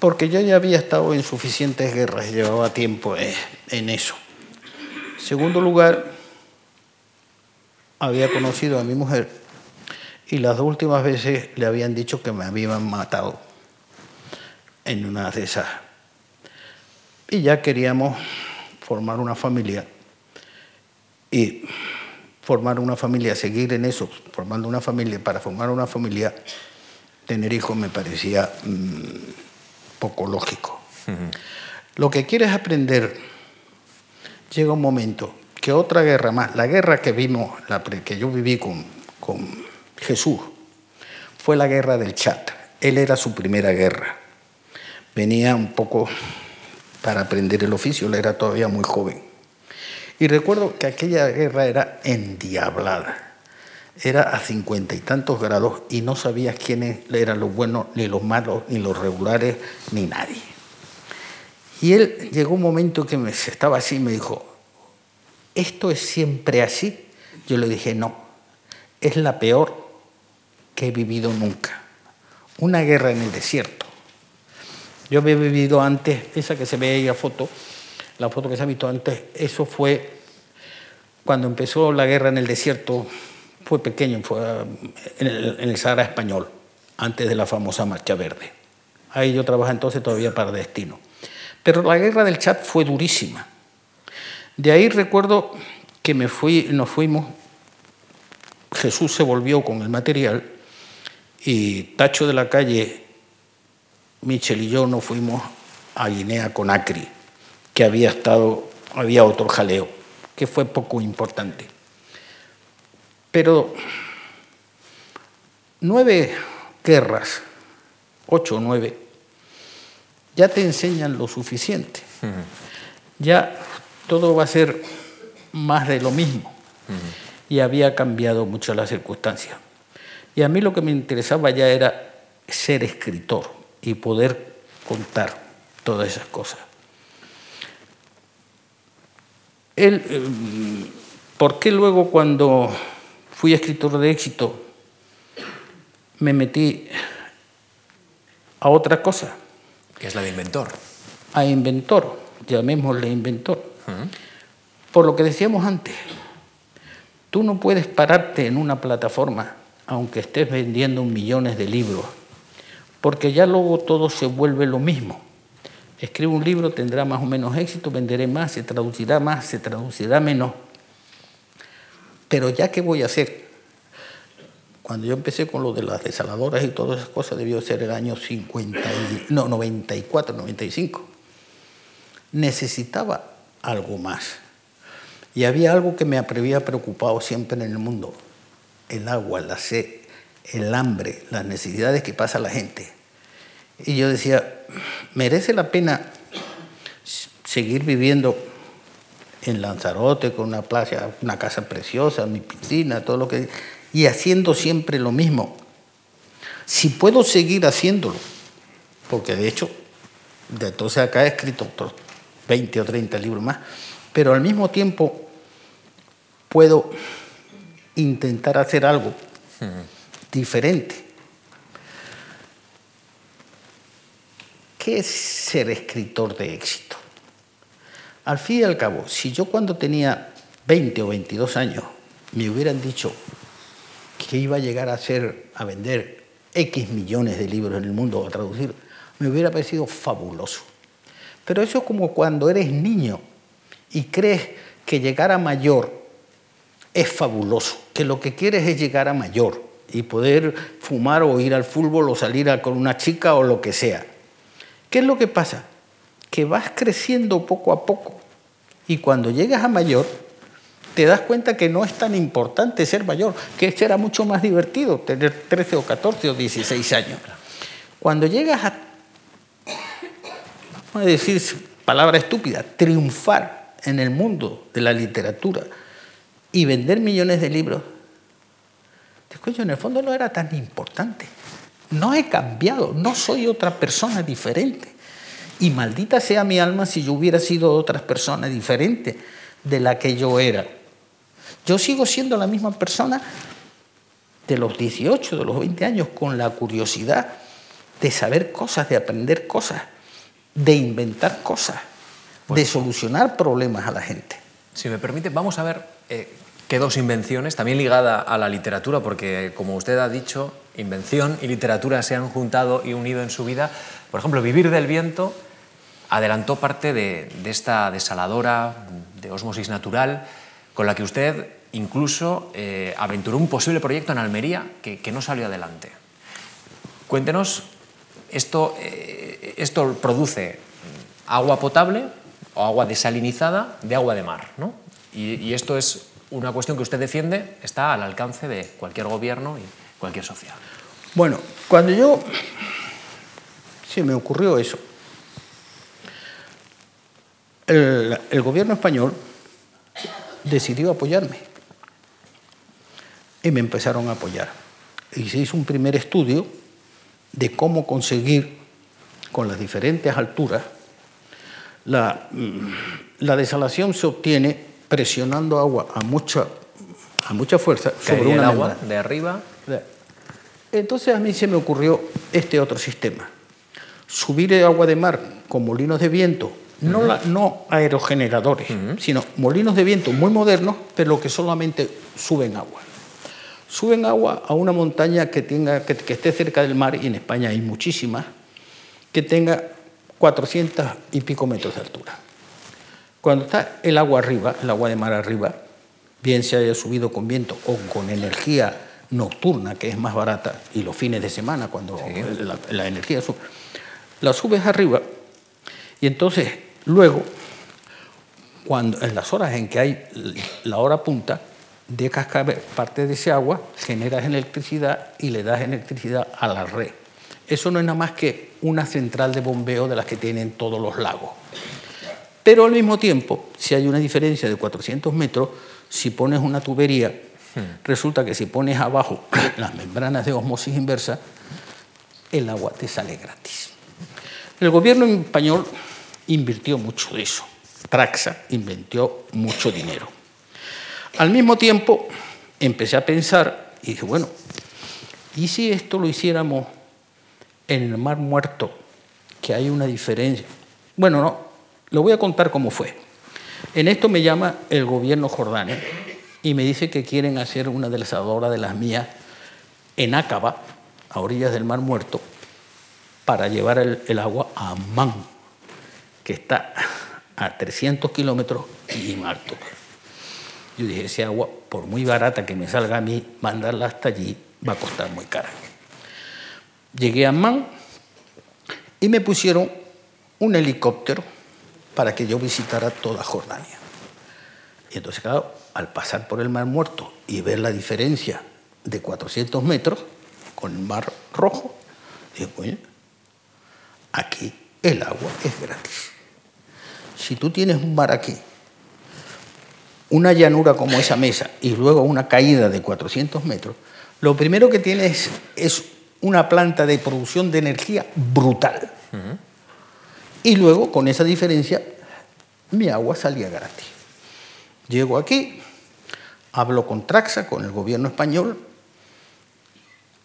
porque yo ya había estado en suficientes guerras, llevaba tiempo eh, en eso. Segundo lugar, había conocido a mi mujer y las dos últimas veces le habían dicho que me habían matado en una de esas. Y ya queríamos formar una familia. Y formar una familia, seguir en eso, formando una familia, para formar una familia, tener hijos me parecía mm, poco lógico. Lo que quieres aprender, llega un momento que otra guerra más, la guerra que vimos, la que yo viví con, con Jesús, fue la guerra del chat. Él era su primera guerra. Venía un poco para aprender el oficio, él era todavía muy joven. Y recuerdo que aquella guerra era endiablada. Era a cincuenta y tantos grados y no sabías quiénes eran los buenos, ni los malos, ni los regulares, ni nadie. Y él llegó un momento que me, estaba así y me dijo, ¿esto es siempre así? Yo le dije, no, es la peor que he vivido nunca. Una guerra en el desierto. Yo había vivido antes, esa que se ve ahí foto, la foto que se ha visto antes, eso fue cuando empezó la guerra en el desierto, fue pequeño, fue en el, Sahara español, antes de la famosa Marcha Verde. Ahí yo trabajaba entonces todavía para Destino. Pero la guerra del Chat fue durísima. De ahí recuerdo que me fui, nos fuimos, Jesús se volvió con el material y Tacho de la calle, Michel y yo nos fuimos a Guinea con Acri que había estado, había otro jaleo, que fue poco importante. Pero nueve guerras, ocho o nueve, ya te enseñan lo suficiente. Ya todo va a ser más de lo mismo. Y había cambiado mucho la circunstancia. Y a mí lo que me interesaba ya era ser escritor y poder contar todas esas cosas. Él, eh, ¿Por qué luego cuando fui escritor de éxito me metí a otra cosa? Que es la de inventor. A inventor, llamémosle inventor. Por lo que decíamos antes, tú no puedes pararte en una plataforma aunque estés vendiendo millones de libros, porque ya luego todo se vuelve lo mismo escribo un libro, tendrá más o menos éxito, venderé más, se traducirá más, se traducirá menos. Pero ya qué voy a hacer? cuando yo empecé con lo de las desaladoras y todas esas cosas, debió ser el año 50 no, 94, 95. Necesitaba algo más. Y había algo que me había preocupado siempre en el mundo. El agua, la sed, el hambre, las necesidades que pasa la gente. Y yo decía, merece la pena seguir viviendo en Lanzarote con una playa, una casa preciosa, mi piscina, todo lo que y haciendo siempre lo mismo. Si puedo seguir haciéndolo, porque de hecho, de entonces acá he escrito otros 20 o 30 libros más, pero al mismo tiempo puedo intentar hacer algo diferente. ¿Qué es ser escritor de éxito? Al fin y al cabo, si yo cuando tenía 20 o 22 años me hubieran dicho que iba a llegar a ser, a vender X millones de libros en el mundo o a traducir, me hubiera parecido fabuloso. Pero eso es como cuando eres niño y crees que llegar a mayor es fabuloso, que lo que quieres es llegar a mayor y poder fumar o ir al fútbol o salir con una chica o lo que sea. ¿Qué es lo que pasa? Que vas creciendo poco a poco y cuando llegas a mayor te das cuenta que no es tan importante ser mayor, que será mucho más divertido tener 13 o 14 o 16 años. Cuando llegas a, vamos a decir palabra estúpida, triunfar en el mundo de la literatura y vender millones de libros, te en el fondo no era tan importante. No he cambiado, no soy otra persona diferente. Y maldita sea mi alma si yo hubiera sido otra persona diferente de la que yo era. Yo sigo siendo la misma persona de los 18, de los 20 años, con la curiosidad de saber cosas, de aprender cosas, de inventar cosas, de solucionar problemas a la gente. Si me permite, vamos a ver eh, qué dos invenciones, también ligada a la literatura, porque como usted ha dicho, invención y literatura se han juntado y unido en su vida. Por ejemplo, Vivir del viento adelantó parte de, de esta desaladora de osmosis natural con la que usted incluso eh, aventuró un posible proyecto en Almería que, no salió adelante. Cuéntenos, esto, eh, esto produce agua potable o agua desalinizada de agua de mar, ¿no? y, esto es una cuestión que usted defiende, está al alcance de cualquier gobierno y cualquier sociedad. Bueno, cuando yo se me ocurrió eso, el gobierno español decidió apoyarme. Y me empezaron a apoyar. Y se hizo un primer estudio de cómo conseguir con las diferentes alturas la, mm, la desalación se obtiene presionando agua a mucha, a mucha fuerza sobre una agua de arriba. Entonces a mí se me ocurrió este otro sistema. Subir agua de mar con molinos de viento no, aerogeneradores, sino molinos de viento muy modernos, pero que solamente suben agua. Suben agua a una montaña que, tenga, que, esté cerca del mar, y en España hay muchísimas, que tenga 400 y pico metros de altura. Cuando está el agua arriba, el agua de mar arriba, bien se haya subido con viento o con energía nocturna, que es más barata, y los fines de semana, cuando la, la, energía sube, la subes arriba y entonces, luego, cuando, en las horas en que hay la hora punta, dejas parte de ese agua, generas electricidad y le das electricidad a la red. Eso no es nada más que una central de bombeo de las que tienen todos los lagos. Pero al mismo tiempo, si hay una diferencia de 400 metros, si pones una tubería. Resulta que si pones abajo las membranas de osmosis inversa, el agua te sale gratis. El gobierno español invirtió mucho de eso. Traxa inventó mucho dinero. Al mismo tiempo, empecé a pensar y dije, bueno, ¿y si esto lo hiciéramos en el Mar Muerto, que hay una diferencia? Bueno, no, lo voy a contar cómo fue. En esto me llama el gobierno jordano y me dice que quieren hacer una desaladora de las mías en Acaba, a orillas del Mar Muerto, para llevar el, agua a Amman, que está a 300 kilómetros y en alto. Yo dije, ese agua, por muy barata que me salga a mí, mandarla hasta allí, va a costar muy cara. Llegué a Amman y me pusieron un helicóptero para que yo visitara toda Jordania. Y entonces, claro, al pasar por el Mar Muerto y ver la diferencia de 400 metros con el Mar Rojo, dije, bueno, aquí el agua es gratis. Si tú tienes un mar aquí, una llanura como esa mesa y luego una caída de 400 metros, lo primero que tienes es una planta de producción de energía brutal. Y luego, con esa diferencia, mi agua salía gratis. Llego aquí, hablo con Traxa, con el gobierno español,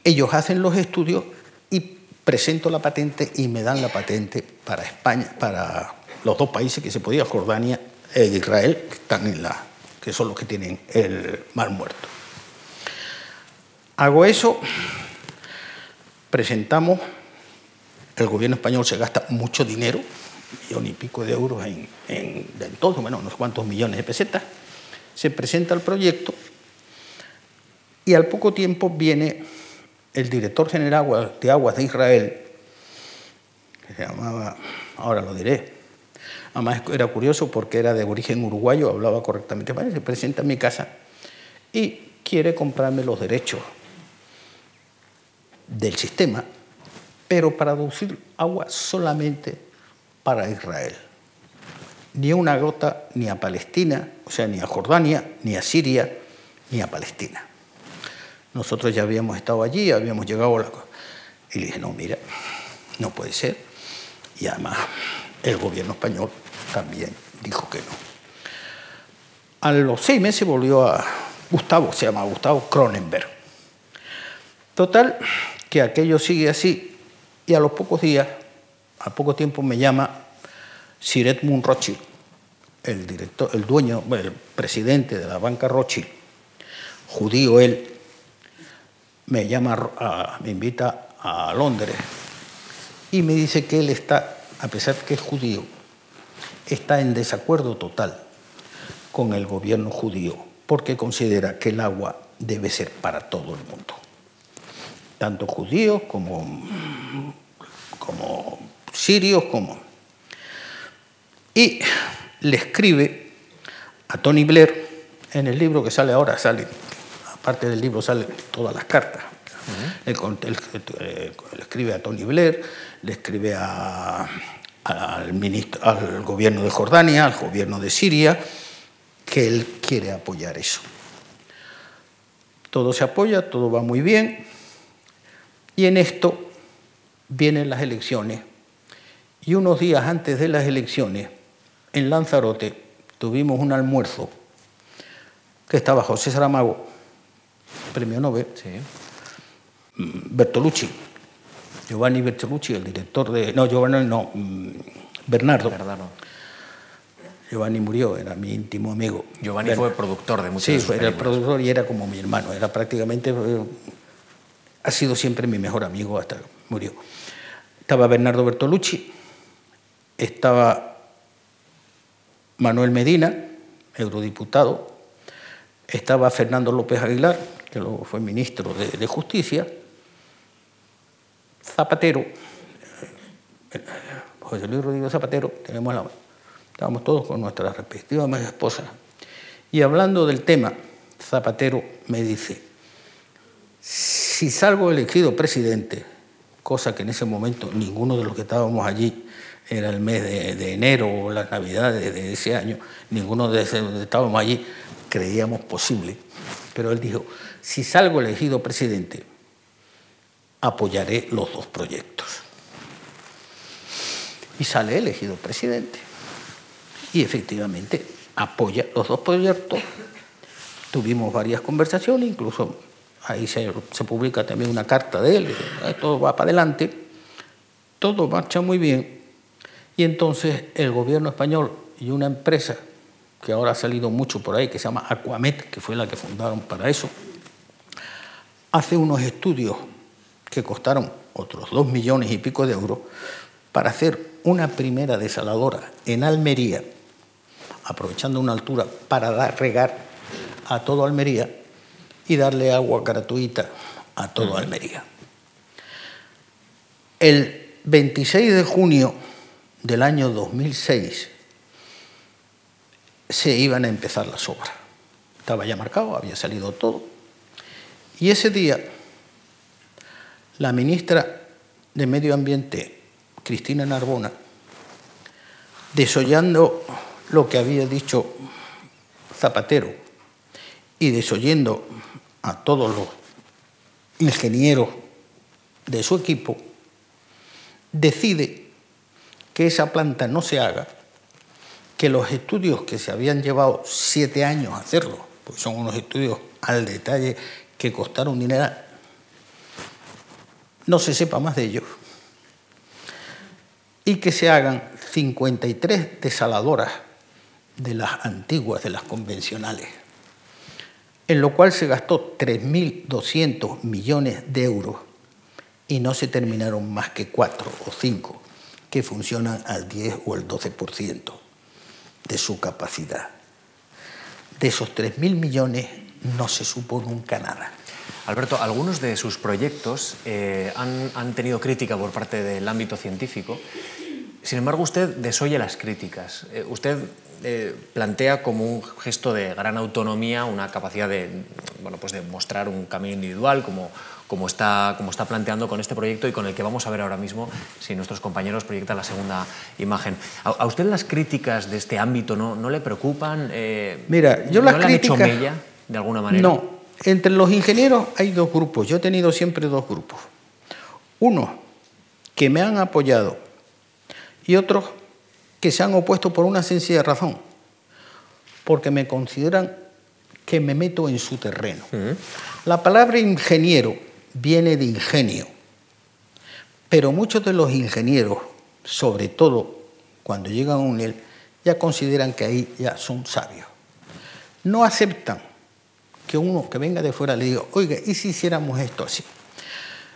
ellos hacen los estudios y presento la patente y me dan la patente para España, para los dos países que se podía, Jordania e Israel, que están en la, que son los que tienen el mar muerto. Hago eso, presentamos, el gobierno español se gasta mucho dinero, millón y pico de euros en, en, todo, bueno, unos cuantos millones de pesetas, se presenta el proyecto y al poco tiempo viene el director general de aguas de Israel, que se llamaba, ahora lo diré, además era curioso porque era de origen uruguayo, hablaba correctamente español, se presenta en mi casa y quiere comprarme los derechos del sistema, pero para producir agua solamente para Israel. Ni una gota ni a Palestina, o sea, ni a Jordania, ni a Siria, ni a Palestina. Nosotros ya habíamos estado allí, habíamos llegado a la... Y le dije, no, mira, no puede ser. Y además el gobierno español también dijo que no. A los seis meses volvió a Gustavo, se llama Gustavo Cronenberg. Total, que aquello sigue así y a los pocos días, a poco tiempo me llama Sir Edmund Rothschild, el, director, el dueño, el presidente de la banca Rothschild, judío él, me llama, me invita a Londres y me dice que él está, a pesar de que es judío, está en desacuerdo total con el gobierno judío porque considera que el agua debe ser para todo el mundo tanto judíos como, como sirios, como... Y le escribe a Tony Blair, en el libro que sale ahora, sale, aparte del libro salen todas las cartas. le escribe a Tony Blair, le escribe al, ministro, al gobierno de Jordania, al gobierno de Siria, que él quiere apoyar eso. Todo se apoya, todo va muy bien, y en esto vienen las elecciones. Y unos días antes de las elecciones, en Lanzarote, tuvimos un almuerzo que estaba José Saramago, premio Nobel, mm, Bertolucci, Giovanni Bertolucci, el director de... No, Giovanni no, mm, Bernardo. Giovanni murió, era mi íntimo amigo. Giovanni fue productor de muchas Sí, era el productor y era como mi hermano, era prácticamente eh, ha sido siempre mi mejor amigo hasta que murió. Estaba Bernardo Bertolucci, estaba Manuel Medina, eurodiputado, estaba Fernando López Aguilar, que luego fue ministro de, Justicia, Zapatero, José Luis Rodríguez Zapatero, tenemos la, estábamos todos con nuestras respectivas esposas. Y hablando del tema, Zapatero me dice, si salgo elegido presidente, cosa que en ese momento ninguno de los que estábamos allí era el mes de, enero o las navidades de ese año, ninguno de los estábamos allí creíamos posible, pero él dijo, si salgo elegido presidente, apoyaré los dos proyectos. Y sale elegido presidente. Y efectivamente apoya los dos proyectos. Tuvimos varias conversaciones, incluso ahí se, publica también una carta de él, todo va para adelante, todo marcha muy bien, y entonces el gobierno español y una empresa que ahora ha salido mucho por ahí, que se llama Aquamet, que fue la que fundaron para eso, hace unos estudios que costaron otros dos millones y pico de euros para hacer una primera desaladora en Almería, aprovechando una altura para dar, regar a todo Almería y darle agua gratuita a todo Almería. El 26 de junio del año 2006 se iban a empezar las obras. Estaba ya marcado, había salido todo. Y ese día, la ministra de Medio Ambiente, Cristina Narbona, desollando lo que había dicho Zapatero y desoyendo a todos los ingenieros de su equipo, decide que esa planta no se haga, que los estudios que se habían llevado siete años a hacerlo, porque son unos estudios al detalle que costaron dinero, no se sepa más de ellos, y que se hagan 53 desaladoras de las antiguas, de las convencionales, en lo cual se gastó 3.200 millones de euros y no se terminaron más que cuatro o cinco que funcionan al 10 o el 12% de su capacidad. De esos 3.000 millones no se supo nunca nada. Alberto, algunos de sus proyectos eh, han, tenido crítica por parte del ámbito científico. Sin embargo, usted desoye las críticas. Eh, usted eh, plantea como un gesto de gran autonomía una capacidad de, bueno, pues de mostrar un camino individual, como, como, está, como está planteando con este proyecto y con el que vamos a ver ahora mismo si nuestros compañeros proyectan la segunda imagen. ¿A, usted las críticas de este ámbito no, no le preocupan? Eh, Mira, yo las ¿no críticas... han hecho mella, de alguna manera? No, entre los ingenieros hay dos grupos. Yo he tenido siempre dos grupos. Uno, que me han apoyado y otros que se han opuesto por una sencilla razón, porque me consideran que me meto en su terreno. La palabra ingeniero viene de ingenio, pero muchos de los ingenieros, sobre todo cuando llegan a UNEL, ya consideran que ahí ya son sabios. No aceptan que uno que venga de fuera le diga, oiga, ¿y si hiciéramos esto así?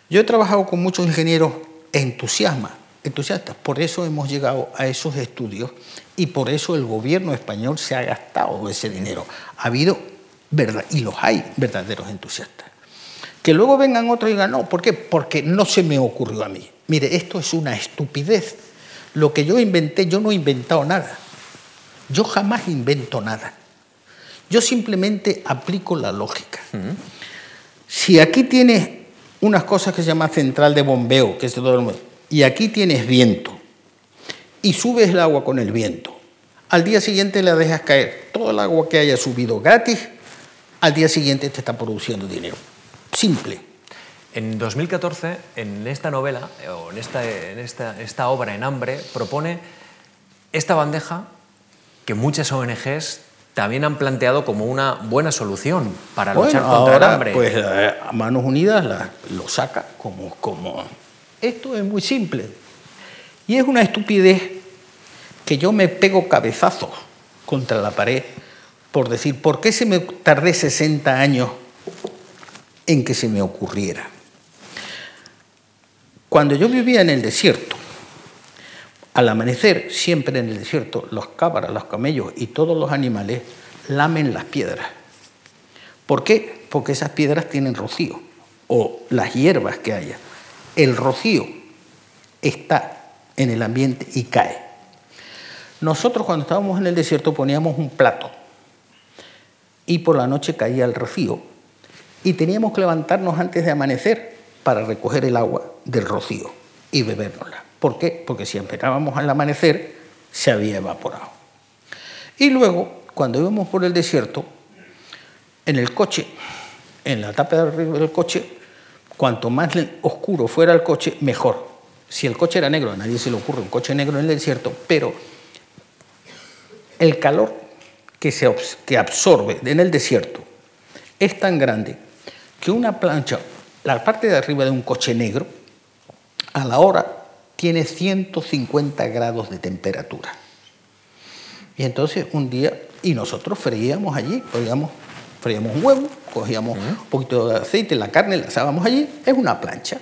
Yo he trabajado con muchos ingenieros entusiasmas entusiastas. Por eso hemos llegado a esos estudios y por eso el gobierno español se ha gastado ese dinero. Ha habido, verdad, y los hay, verdaderos entusiastas. Que luego vengan otros y digan, no, ¿por qué? Porque no se me ocurrió a mí. Mire, esto es una estupidez. Lo que yo inventé, yo no he inventado nada. Yo jamás invento nada. Yo simplemente aplico la lógica. Si aquí tienes unas cosas que se llama central de bombeo, que es todo el mundo, y aquí tienes viento y subes el agua con el viento. Al día siguiente la dejas caer. Todo el agua que haya subido gratis, al día siguiente te está produciendo dinero. Simple. En 2014, en esta novela, o en esta, en esta, esta obra en hambre, propone esta bandeja que muchas ONGs también han planteado como una buena solución para luchar contra el hambre. Pues eh, Manos Unidas lo saca como, como esto es muy simple. Y es una estupidez que yo me pego cabezazos contra la pared por decir, ¿por qué se me tardé 60 años en que se me ocurriera? Cuando yo vivía en el desierto, al amanecer, siempre en el desierto, los cabras, los camellos y todos los animales lamen las piedras. ¿Por qué? Porque esas piedras tienen rocío o las hierbas que haya el rocío está en el ambiente y cae. Nosotros cuando estábamos en el desierto poníamos un plato y por la noche caía el rocío y teníamos que levantarnos antes de amanecer para recoger el agua del rocío y bebérnosla. ¿Por qué? Porque si esperábamos al amanecer se había evaporado. Y luego, cuando íbamos por el desierto, en el coche, en la tapa de arriba del coche, cuanto más oscuro fuera el coche, mejor. Si el coche era negro, a nadie se le ocurre un coche negro en el desierto, pero el calor que, se, que absorbe en el desierto es tan grande que una plancha, la parte de arriba de un coche negro, a la hora tiene 150 grados de temperatura. Y entonces un día, y nosotros freíamos allí, podíamos freíamos un huevo, cogíamos un poquito de aceite, la carne, la asábamos allí, es una plancha.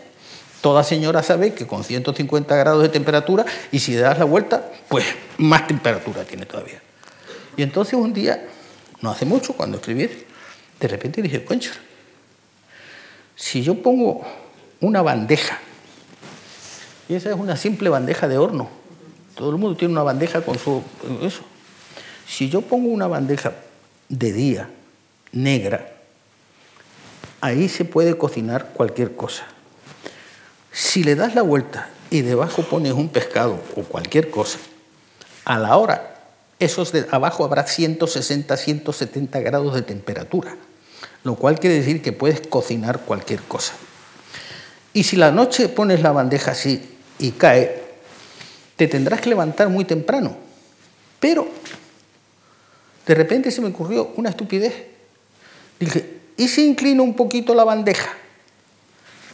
Toda señora sabe que con 150 grados de temperatura, y si le das la vuelta, pues más temperatura tiene todavía. Y entonces un día, no hace mucho, cuando escribí, de repente dije, concha, Si yo pongo una bandeja, y esa es una simple bandeja de horno, todo el mundo tiene una bandeja con su... eso. Si yo pongo una bandeja de día, negra, ahí se puede cocinar cualquier cosa. Si le das la vuelta y debajo pones un pescado o cualquier cosa, a la hora, esos de abajo habrá 160, 170 grados de temperatura, lo cual quiere decir que puedes cocinar cualquier cosa. Y si la noche pones la bandeja así y cae, te tendrás que levantar muy temprano. Pero de repente se me ocurrió una estupidez. Dije, ¿y si inclino un poquito la bandeja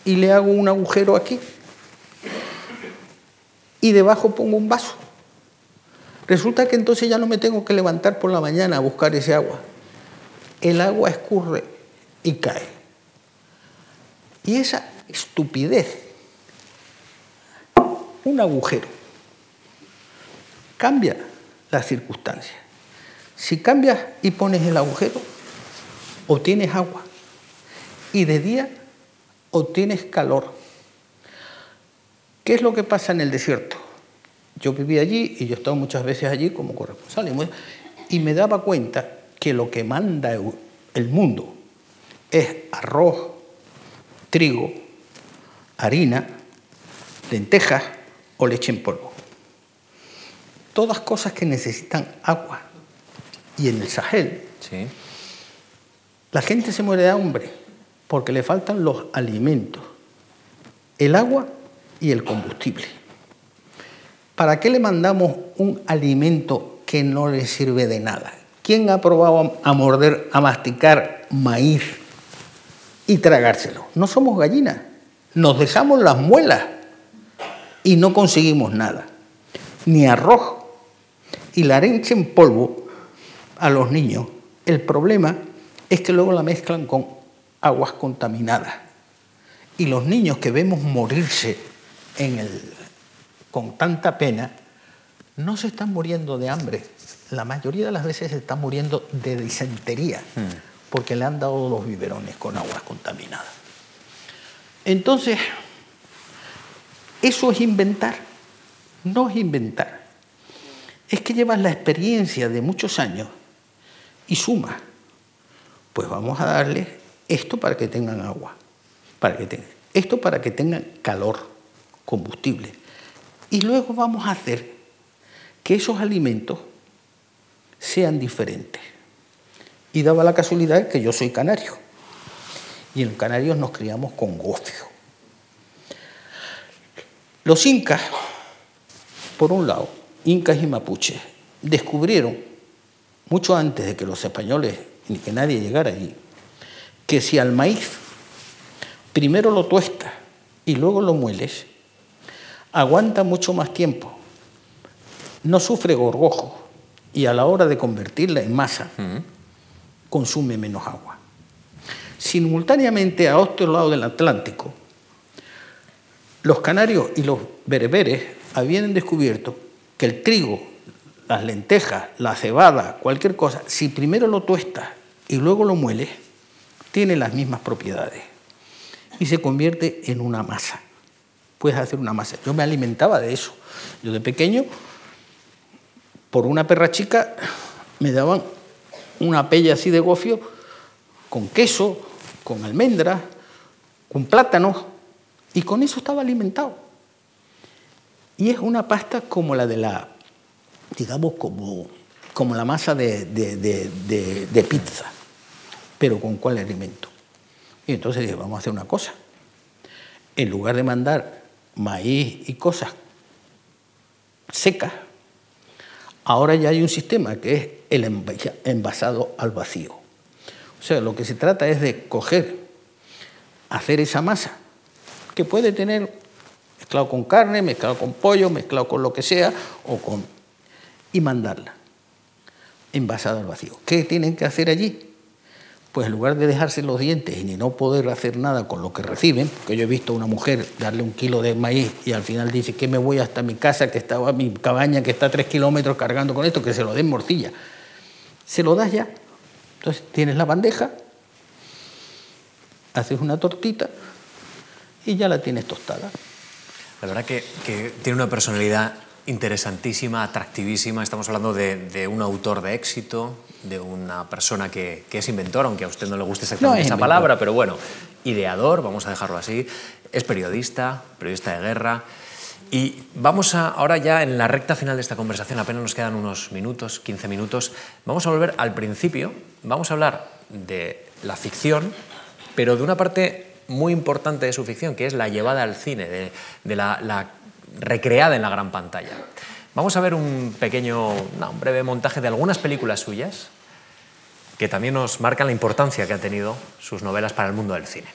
y le hago un agujero aquí? Y debajo pongo un vaso. Resulta que entonces ya no me tengo que levantar por la mañana a buscar ese agua. El agua escurre y cae. Y esa estupidez, un agujero, cambia las circunstancias. Si cambias y pones el agujero, obtienes agua. Y de día obtienes calor. ¿Qué es lo que pasa en el desierto? Yo viví allí y yo he estado muchas veces allí como corresponsal y me daba cuenta que lo que manda el mundo es arroz, trigo, harina, lentejas o leche en polvo. Todas cosas que necesitan agua. Y en el Sahel, la gente se muere de hambre porque le faltan los alimentos, el agua y el combustible. ¿Para qué le mandamos un alimento que no le sirve de nada? ¿Quién ha probado a morder, a masticar maíz y tragárselo? No somos gallinas, nos dejamos las muelas y no conseguimos nada. Ni arroz y la arencha en polvo a los niños. El problema es que luego la mezclan con aguas contaminadas. Y los niños que vemos morirse en el con tanta pena, no se están muriendo de hambre. La mayoría de las veces se están muriendo de disentería, hmm. Porque le han dado los biberones con aguas contaminadas. Entonces, eso es inventar, no es inventar. Es que llevas la experiencia de muchos años y sumas. Pues vamos a darle esto para que tengan agua, para que tengan, esto para que tengan calor, combustible y luego vamos a hacer que esos alimentos sean diferentes. Y daba la casualidad que yo soy canario. Y en Canarios nos criamos con gofio. Los incas, por un lado, incas y mapuches, descubrieron, mucho antes de que los españoles ni que nadie llegara allí, que si al maíz primero lo tuestas y luego lo mueles, aguanta mucho más tiempo, no sufre gorgojo y a la hora de convertirla en masa consume menos agua. Simultáneamente a otro lado del Atlántico, los canarios y los bereberes habían descubierto que el trigo, las lentejas, la cebada, cualquier cosa, si primero lo tuestas y luego lo mueles, tiene las mismas propiedades y se convierte en una masa puedes hacer una masa. Yo me alimentaba de eso. Yo de pequeño, por una perra chica, me daban una pella así de gofio con queso, con almendras, con plátanos, y con eso estaba alimentado. Y es una pasta como la de la, digamos, como, como la masa de, de pizza, pero con cuál alimento. Y entonces dije, vamos a hacer una cosa. En lugar de mandar maíz y cosas secas, ahora ya hay un sistema que es el envasado al vacío. O sea, lo que se trata es de coger, hacer esa masa, que puede tener mezclado con carne, mezclado con pollo, mezclado con lo que sea, o con, y mandarla envasada al vacío. ¿Qué tienen que hacer allí? Pues en lugar de dejarse los dientes y ni no poder hacer nada con lo que reciben, porque yo he visto a una mujer darle un kilo de maíz y al final dice que me voy hasta mi casa, que estaba mi cabaña, que está a tres kilómetros cargando con esto, que se lo den morcilla. Se lo das ya. Entonces tienes la bandeja, haces una tortita y ya la tienes tostada. La verdad que, que tiene una personalidad interesantísima, atractivísima. Estamos hablando de, de, un autor de éxito, de una persona que, que, es inventor, aunque a usted no le guste exactamente No es esa inventor. palabra, pero bueno, ideador, vamos a dejarlo así. Es periodista, periodista de guerra. Y vamos a, ahora ya en la recta final de esta conversación, apenas nos quedan unos minutos, 15 minutos, vamos a volver al principio, vamos a hablar de la ficción, pero de una parte muy importante de su ficción, que es la llevada al cine, de, de la, la recreada en la gran pantalla. Vamos a ver un pequeño, no, un breve montaje de algunas películas suyas que también nos marcan la importancia que han tenido sus novelas para el mundo del cine.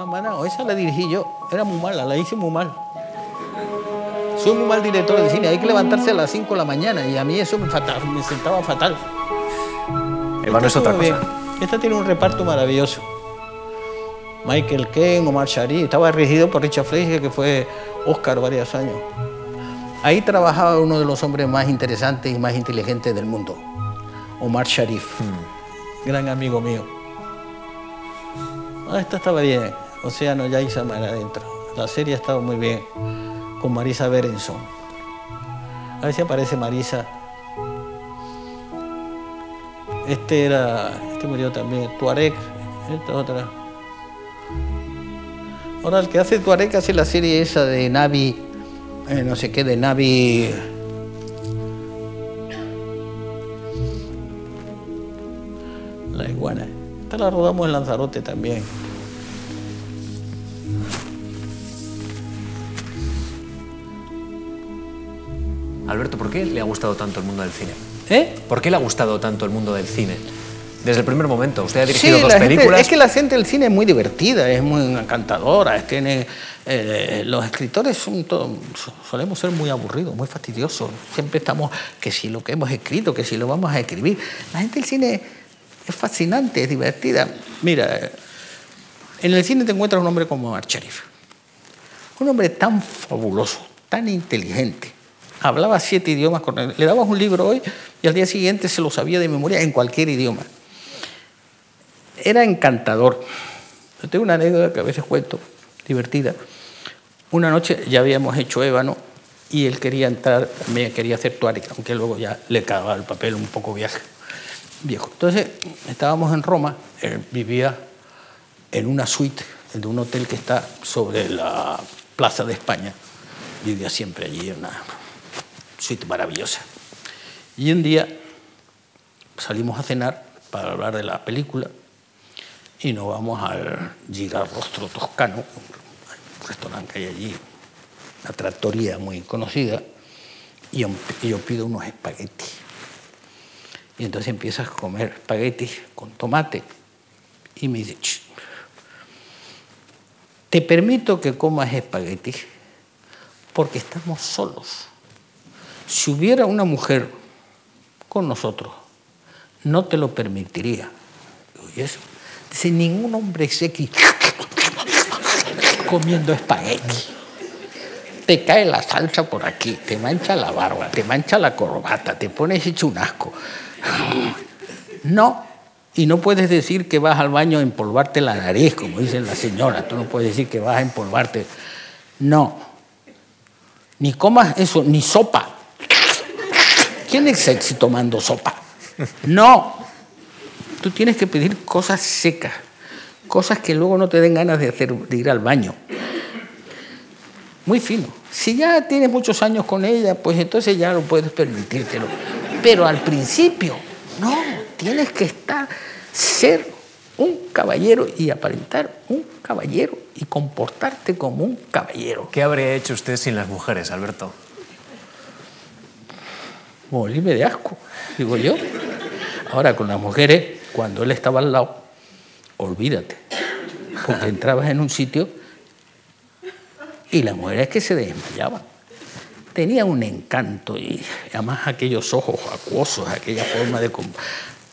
Ah, mano, esa la dirigí yo. Era muy mala, la hice muy mal. Soy muy mal director de cine. Hay que levantarse a las 5 de la mañana y a mí eso me, fatal, me sentaba fatal. Eva no es otra cosa. bien. Esta tiene un reparto maravilloso. Michael Ken, Omar Sharif, estaba dirigido por Richard Fleischer, que fue Oscar varios años. Ahí trabajaba uno de los hombres más interesantes y más inteligentes del mundo, Omar Sharif, gran amigo mío. Ah, esta estaba bien, Océano ya hizo mar adentro. La serie ha estado muy bien, con Marisa Berenson. A ver si aparece Marisa. Este era, este murió también, Tuareg, esta otra. Ahora el que hace Tuareg hace la serie esa de Navi, eh, no sé qué, de Navi. La iguana. Esta la rodamos en Lanzarote también. Alberto, ¿por qué le ha gustado tanto el mundo del cine? ¿Eh? ¿Por qué le ha gustado tanto el mundo del cine? Desde el primer momento. Usted ha dirigido Sí, dos la gente- películas. es que la gente del cine es muy divertida, es muy encantadora. es- Tiene, eh, los escritores son todo- so- solemos ser muy aburridos, muy fastidiosos. Siempre estamos que si lo que hemos escrito, que si lo vamos a escribir. La gente del cine es fascinante, es divertida. Mira, en el cine te encuentras un hombre como Omar Sharif. Un hombre tan fabuloso, tan inteligente. Hablaba siete idiomas con él. Le dabas un libro hoy y al día siguiente se lo sabía de memoria en cualquier idioma era encantador. Tengo una anécdota que a veces cuento, divertida. Una noche ya habíamos hecho ébano y él quería entrar, también quería hacer tuareg, aunque luego ya le cagaba el papel un poco viaje, viejo. Entonces estábamos en Roma, él vivía en una suite de un hotel que está sobre la Plaza de España. Vivía siempre allí, una suite maravillosa. Y un día salimos a cenar para hablar de la película y nos vamos al Girarrostro Toscano, un restaurante que hay allí, una trattoria muy conocida, y yo, pido unos espaguetis. Y entonces empiezas a comer espaguetis con tomate y me dice, "Ch, te permito que comas espaguetis porque estamos solos. Si hubiera una mujer con nosotros, no te lo permitiría. ¿Y eso? Dice, ningún hombre sexy comiendo espagueti. Te cae la salsa por aquí, te mancha la barba, te mancha la corbata, te pones hecho un asco. No, y no puedes decir que vas al baño a empolvarte la nariz, como dicen las señoras. Tú no puedes decir que vas a empolvarte. No. Ni comas eso, ni sopa. ¿Quién es sexy tomando sopa? No. Tú tienes que pedir cosas secas, cosas que luego no te den ganas de, hacer, de ir al baño. Muy fino. Si ya tienes muchos años con ella, pues entonces ya lo puedes permitírtelo. Pero al principio, no, tienes que estar, ser un caballero y aparentar un caballero y comportarte como un caballero. ¿Qué habría hecho usted sin las mujeres, Alberto? morirme de asco, digo yo. Ahora con las mujeres, cuando él estaba al lado, olvídate, porque entrabas en un sitio y las mujeres que se desmayaban. Tenía un encanto y además aquellos ojos acuosos, aquella forma de...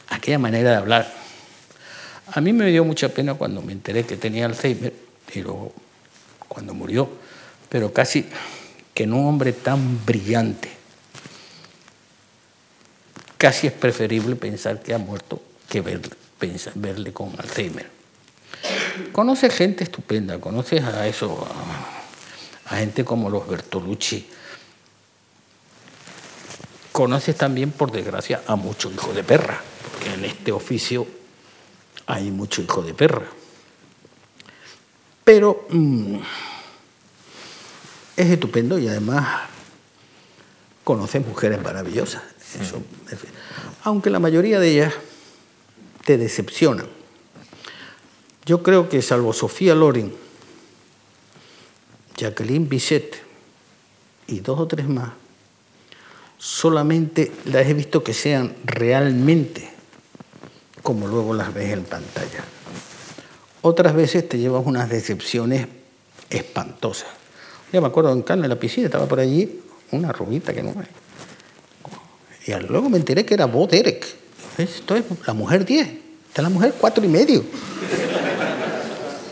aquella manera de hablar. A mí me dio mucha pena cuando me enteré que tenía Alzheimer y luego cuando murió, pero casi que en un hombre tan brillante, casi es preferible pensar que ha muerto que verle. verle con Alzheimer. Conoces gente estupenda, conoces a eso, a, gente como los Bertolucci. Conoces también, por desgracia, a muchos hijos de perra, porque en este oficio hay mucho hijo de perra. Pero mm, es estupendo y además conoces mujeres maravillosas. Aunque la mayoría de ellas te decepcionan. Yo creo que salvo Sofía Loren, Jacqueline Bisset y dos o tres más, solamente las he visto que sean realmente como luego las ves en pantalla. Otras veces te llevas unas decepciones espantosas. Ya me acuerdo en Cannes, en la piscina, estaba por allí una rubita que no me... Y luego me enteré que era Bo Derek. Esto es la mujer 10. Está la mujer 4 y medio.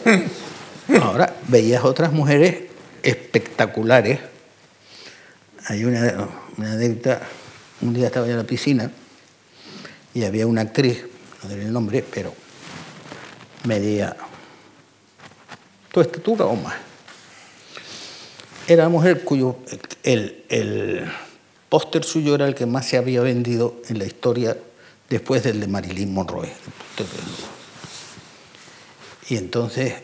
Ahora, veías otras mujeres espectaculares. Hay una, una un día estaba yo en la piscina y había una actriz, no diré el nombre, pero medía tu estatura o más. Era la mujer cuyo el, el póster suyo era el que más se había vendido en la historia después del de Marilyn Monroe. Y entonces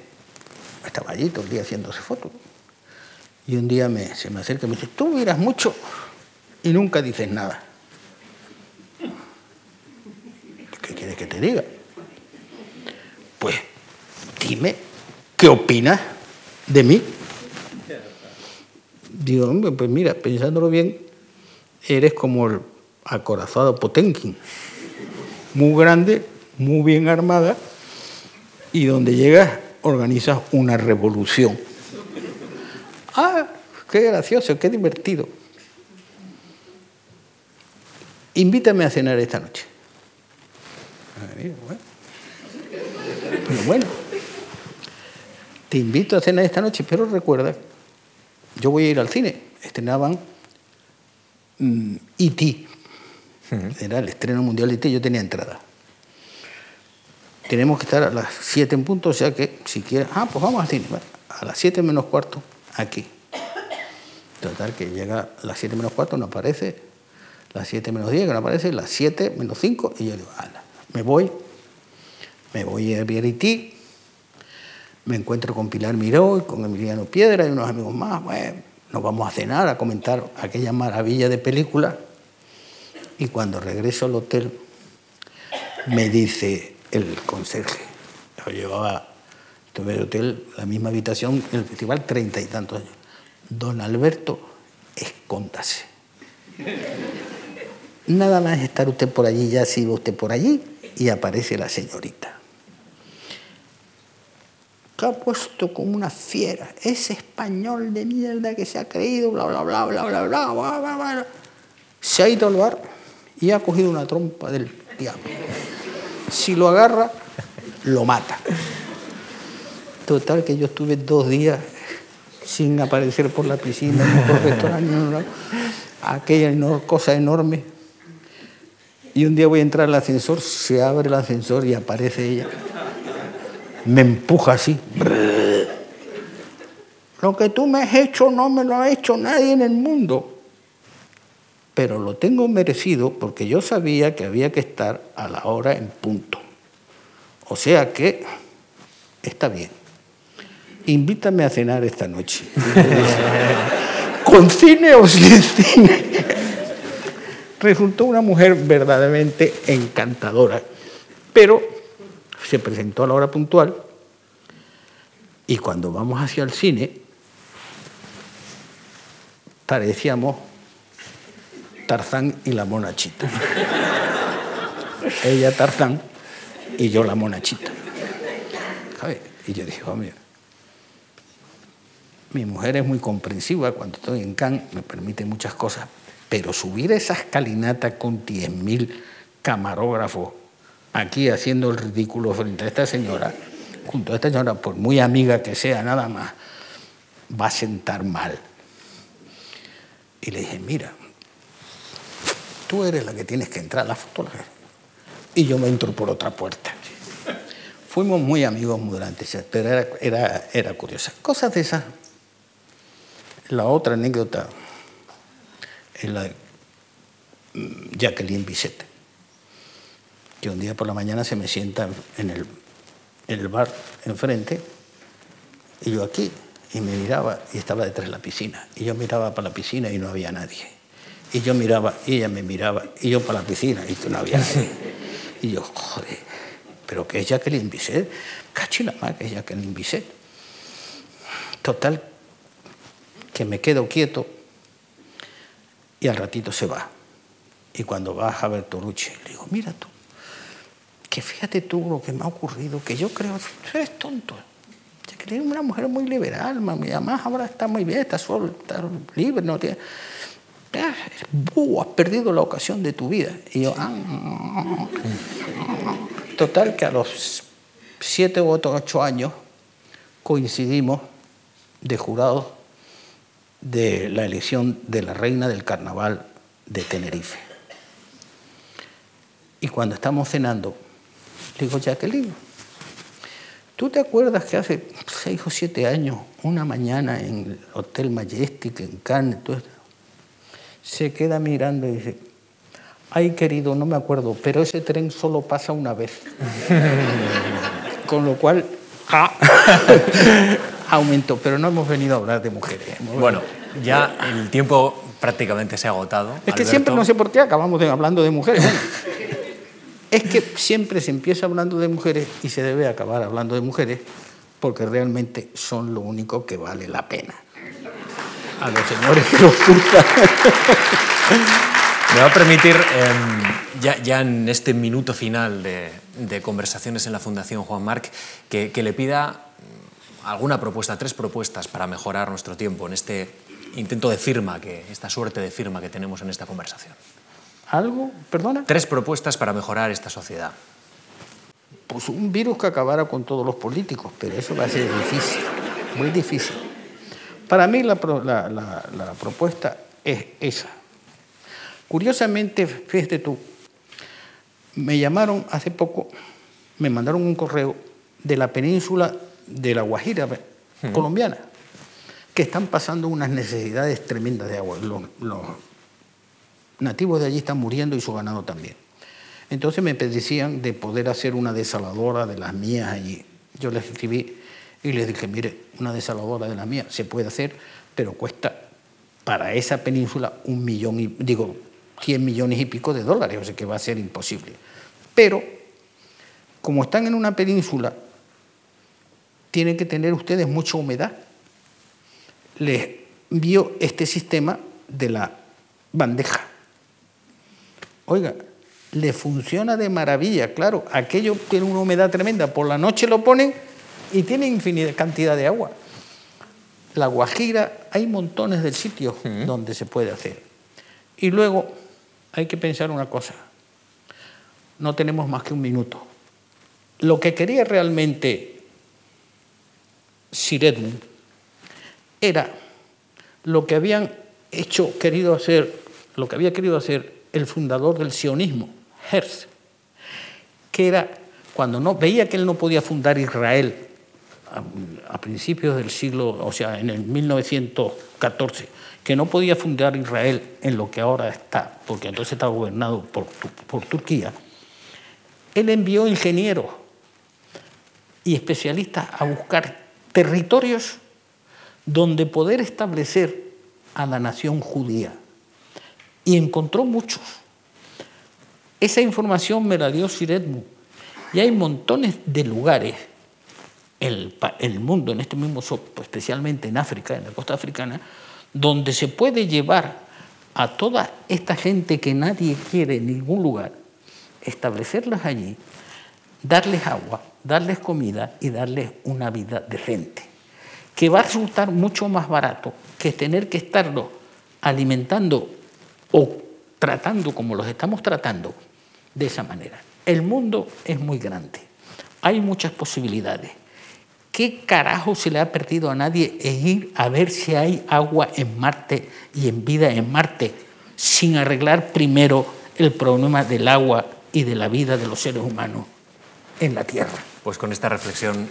estaba allí todo el día haciéndose fotos. Y un día se me acerca y me dice, tú miras mucho y nunca dices nada. ¿Qué quieres que te diga? Pues dime, ¿qué opinas de mí? Digo, hombre, pues mira, pensándolo bien, eres como el acorazado Potenkin, muy grande, muy bien armada, y donde llegas organizas una revolución. Ah, qué gracioso, qué divertido. Invítame a cenar esta noche. Bueno, te invito a cenar esta noche, pero recuerda, yo voy a ir al cine. Estrenaban E.T. Mm, Era el estreno mundial de E.T. Yo tenía entrada tenemos que estar a las 7 en punto, o sea que si quieres, ah, pues vamos al cine, a las 7 menos cuarto, aquí. Total, que llega a las 7 menos cuarto, no aparece, las 7 menos 10, que no aparece, las 7 menos 5, y yo digo, ala, me voy, me voy a Vieriti, me encuentro con Pilar Miró y con Emiliano Piedra y unos amigos más, bueno, nos vamos a cenar, a comentar aquella maravilla de película, y cuando regreso al hotel, me dice, el conserje. Yo llevaba, tuve el hotel, la misma habitación en el festival, treinta y tantos años. Don Alberto, escóndase. Nada más estar usted por allí, ya sigue usted por allí y aparece la señorita. Que ha puesto como una fiera, ese español de mierda que se ha creído, bla, bla, bla, bla, bla, bla, bla, bla, bla. Se ha ido al bar y ha cogido una trompa del diablo. Si lo agarra, lo mata. Total, que yo estuve dos días sin aparecer por la piscina, ni por restaurante, aquella cosa enorme. Y un día voy a entrar al ascensor, se abre el ascensor y aparece ella. Me empuja así. Lo que tú me has hecho no me lo ha hecho nadie en el mundo pero lo tengo merecido porque yo sabía que había que estar a la hora en punto. O sea que está bien. Invítame a cenar esta noche. ¿Con cine o sin cine? Resultó una mujer verdaderamente encantadora, pero se presentó a la hora puntual y cuando vamos hacia el cine parecíamos Tarzán y la monachita. Ella Tarzán y yo la monachita. Y yo dije, oh, mi mujer es muy comprensiva cuando estoy en Cannes, me permite muchas cosas, pero subir esa escalinata con 10.000 camarógrafos aquí haciendo el ridículo frente a esta señora, junto a esta señora, por muy amiga que sea, nada más, va a sentar mal. Y le dije, mira, tú eres la que tienes que entrar a la foto y yo me entro por otra puerta. Fuimos muy amigos durante ese, pero era, era, era curiosa. Cosas de esas. La otra anécdota es la de mm, Jacqueline Bisset, que un día por la mañana se me sienta en el, bar enfrente y yo aquí, y me miraba y estaba detrás de la piscina. Y yo miraba para la piscina y no había nadie. Y yo miraba y ella me miraba y yo para la piscina y no había nadie. Y yo, joder, pero que es Jacqueline Bisset, cachila más que es Jacqueline Bisset. Total, que me quedo quieto y al ratito se va. Y cuando va a ver Toruche, le digo, mira tú, que fíjate tú lo que me ha ocurrido, que yo creo, tú eres tonto. Jacqueline es una mujer muy liberal, además ahora está muy bien, está solo, está libre, no tiene... has perdido la ocasión de tu vida. Y yo, ah, Total que a los siete u ocho años coincidimos de jurados de la elección de la reina del carnaval de Tenerife. Y cuando estamos cenando, le digo, Jacqueline, ¿tú te acuerdas que hace seis o siete años, una mañana en el Hotel Majestic, en Cannes, se queda mirando y dice, Ay, querido, no me acuerdo, pero ese tren solo pasa una vez. Con lo cual, ah, aumentó. Pero no hemos venido a hablar de mujeres. Bueno, ya el tiempo prácticamente se ha agotado. Es que siempre, no sé por qué, acabamos hablando de mujeres. Es que siempre se empieza hablando de mujeres y se debe acabar hablando de mujeres porque realmente son lo único que vale la pena. A los señores que los gustan. Me va a permitir, em, ya, en este minuto final de, conversaciones en la Fundación Juan Marc, que, le pida alguna propuesta, tres propuestas para mejorar nuestro tiempo en este intento de firma, que, esta suerte de firma que tenemos en esta conversación. ¿Algo? ¿Perdona? Tres propuestas para mejorar esta sociedad. Pues un virus que acabara con todos los políticos, pero eso va a ser difícil, muy difícil. Para mí la propuesta es esa Curiosamente, fíjate tú, me llamaron hace poco, me mandaron un correo de la península de la Guajira colombiana, que están pasando unas necesidades tremendas de agua. Los, nativos de allí están muriendo y su ganado también. Entonces me pedían de poder hacer una desaladora de las mías allí. Yo les escribí y les dije, mire, una desaladora de las mías se puede hacer, pero cuesta para esa península un millón y digo 100 millones y pico de dólares, o sea que va a ser imposible. Pero, como están en una península, tienen que tener ustedes mucha humedad. Les envío este sistema de la bandeja. Oiga, le funciona de maravilla, claro, aquello tiene una humedad tremenda, por la noche lo ponen y tiene infinita cantidad de agua. La Guajira, hay montones de sitios donde se puede hacer. Y luego, hay que pensar una cosa. No tenemos más que un minuto. Lo que quería realmente Sir Edmund era lo que habían hecho, querido hacer, lo que había querido hacer el fundador del sionismo, Herzl, que era cuando no veía que él no podía fundar Israel a, a principios del siglo, o sea, en el 1914 que no podía fundar Israel en lo que ahora está, porque entonces estaba gobernado por, por Turquía, él envió ingenieros y especialistas a buscar territorios donde poder establecer a la nación judía. Y encontró muchos. Esa información me la dio Sir Y hay montones de lugares en el, mundo, en este mismo, especialmente en África, en la costa africana, donde se puede llevar a toda esta gente que nadie quiere en ningún lugar, establecerlas allí, darles agua, darles comida y darles una vida decente, que va a resultar mucho más barato que tener que estarlo alimentando o tratando como los estamos tratando de esa manera. El mundo es muy grande, hay muchas posibilidades ¿Qué carajo se le ha perdido a nadie en ir a ver si hay agua en Marte y en vida en Marte sin arreglar primero el problema del agua y de la vida de los seres humanos en la Tierra? pues con esta reflexión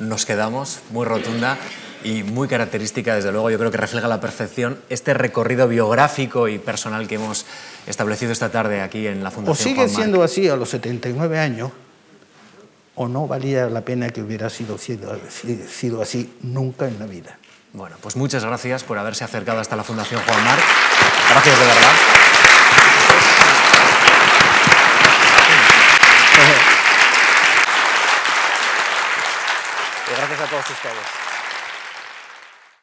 nos quedamos, muy rotunda y muy característica, desde luego, yo creo que refleja a la perfección este recorrido biográfico y personal que hemos establecido esta tarde aquí en la Fundación. O sigue Juan Marc. siendo así a los 79 años, o no valía la pena que hubiera sido, sido, sido así nunca en la vida. Bueno, pues muchas gracias por haberse acercado hasta la Fundación Juan Marc. Gracias de verdad. Y gracias a todos ustedes.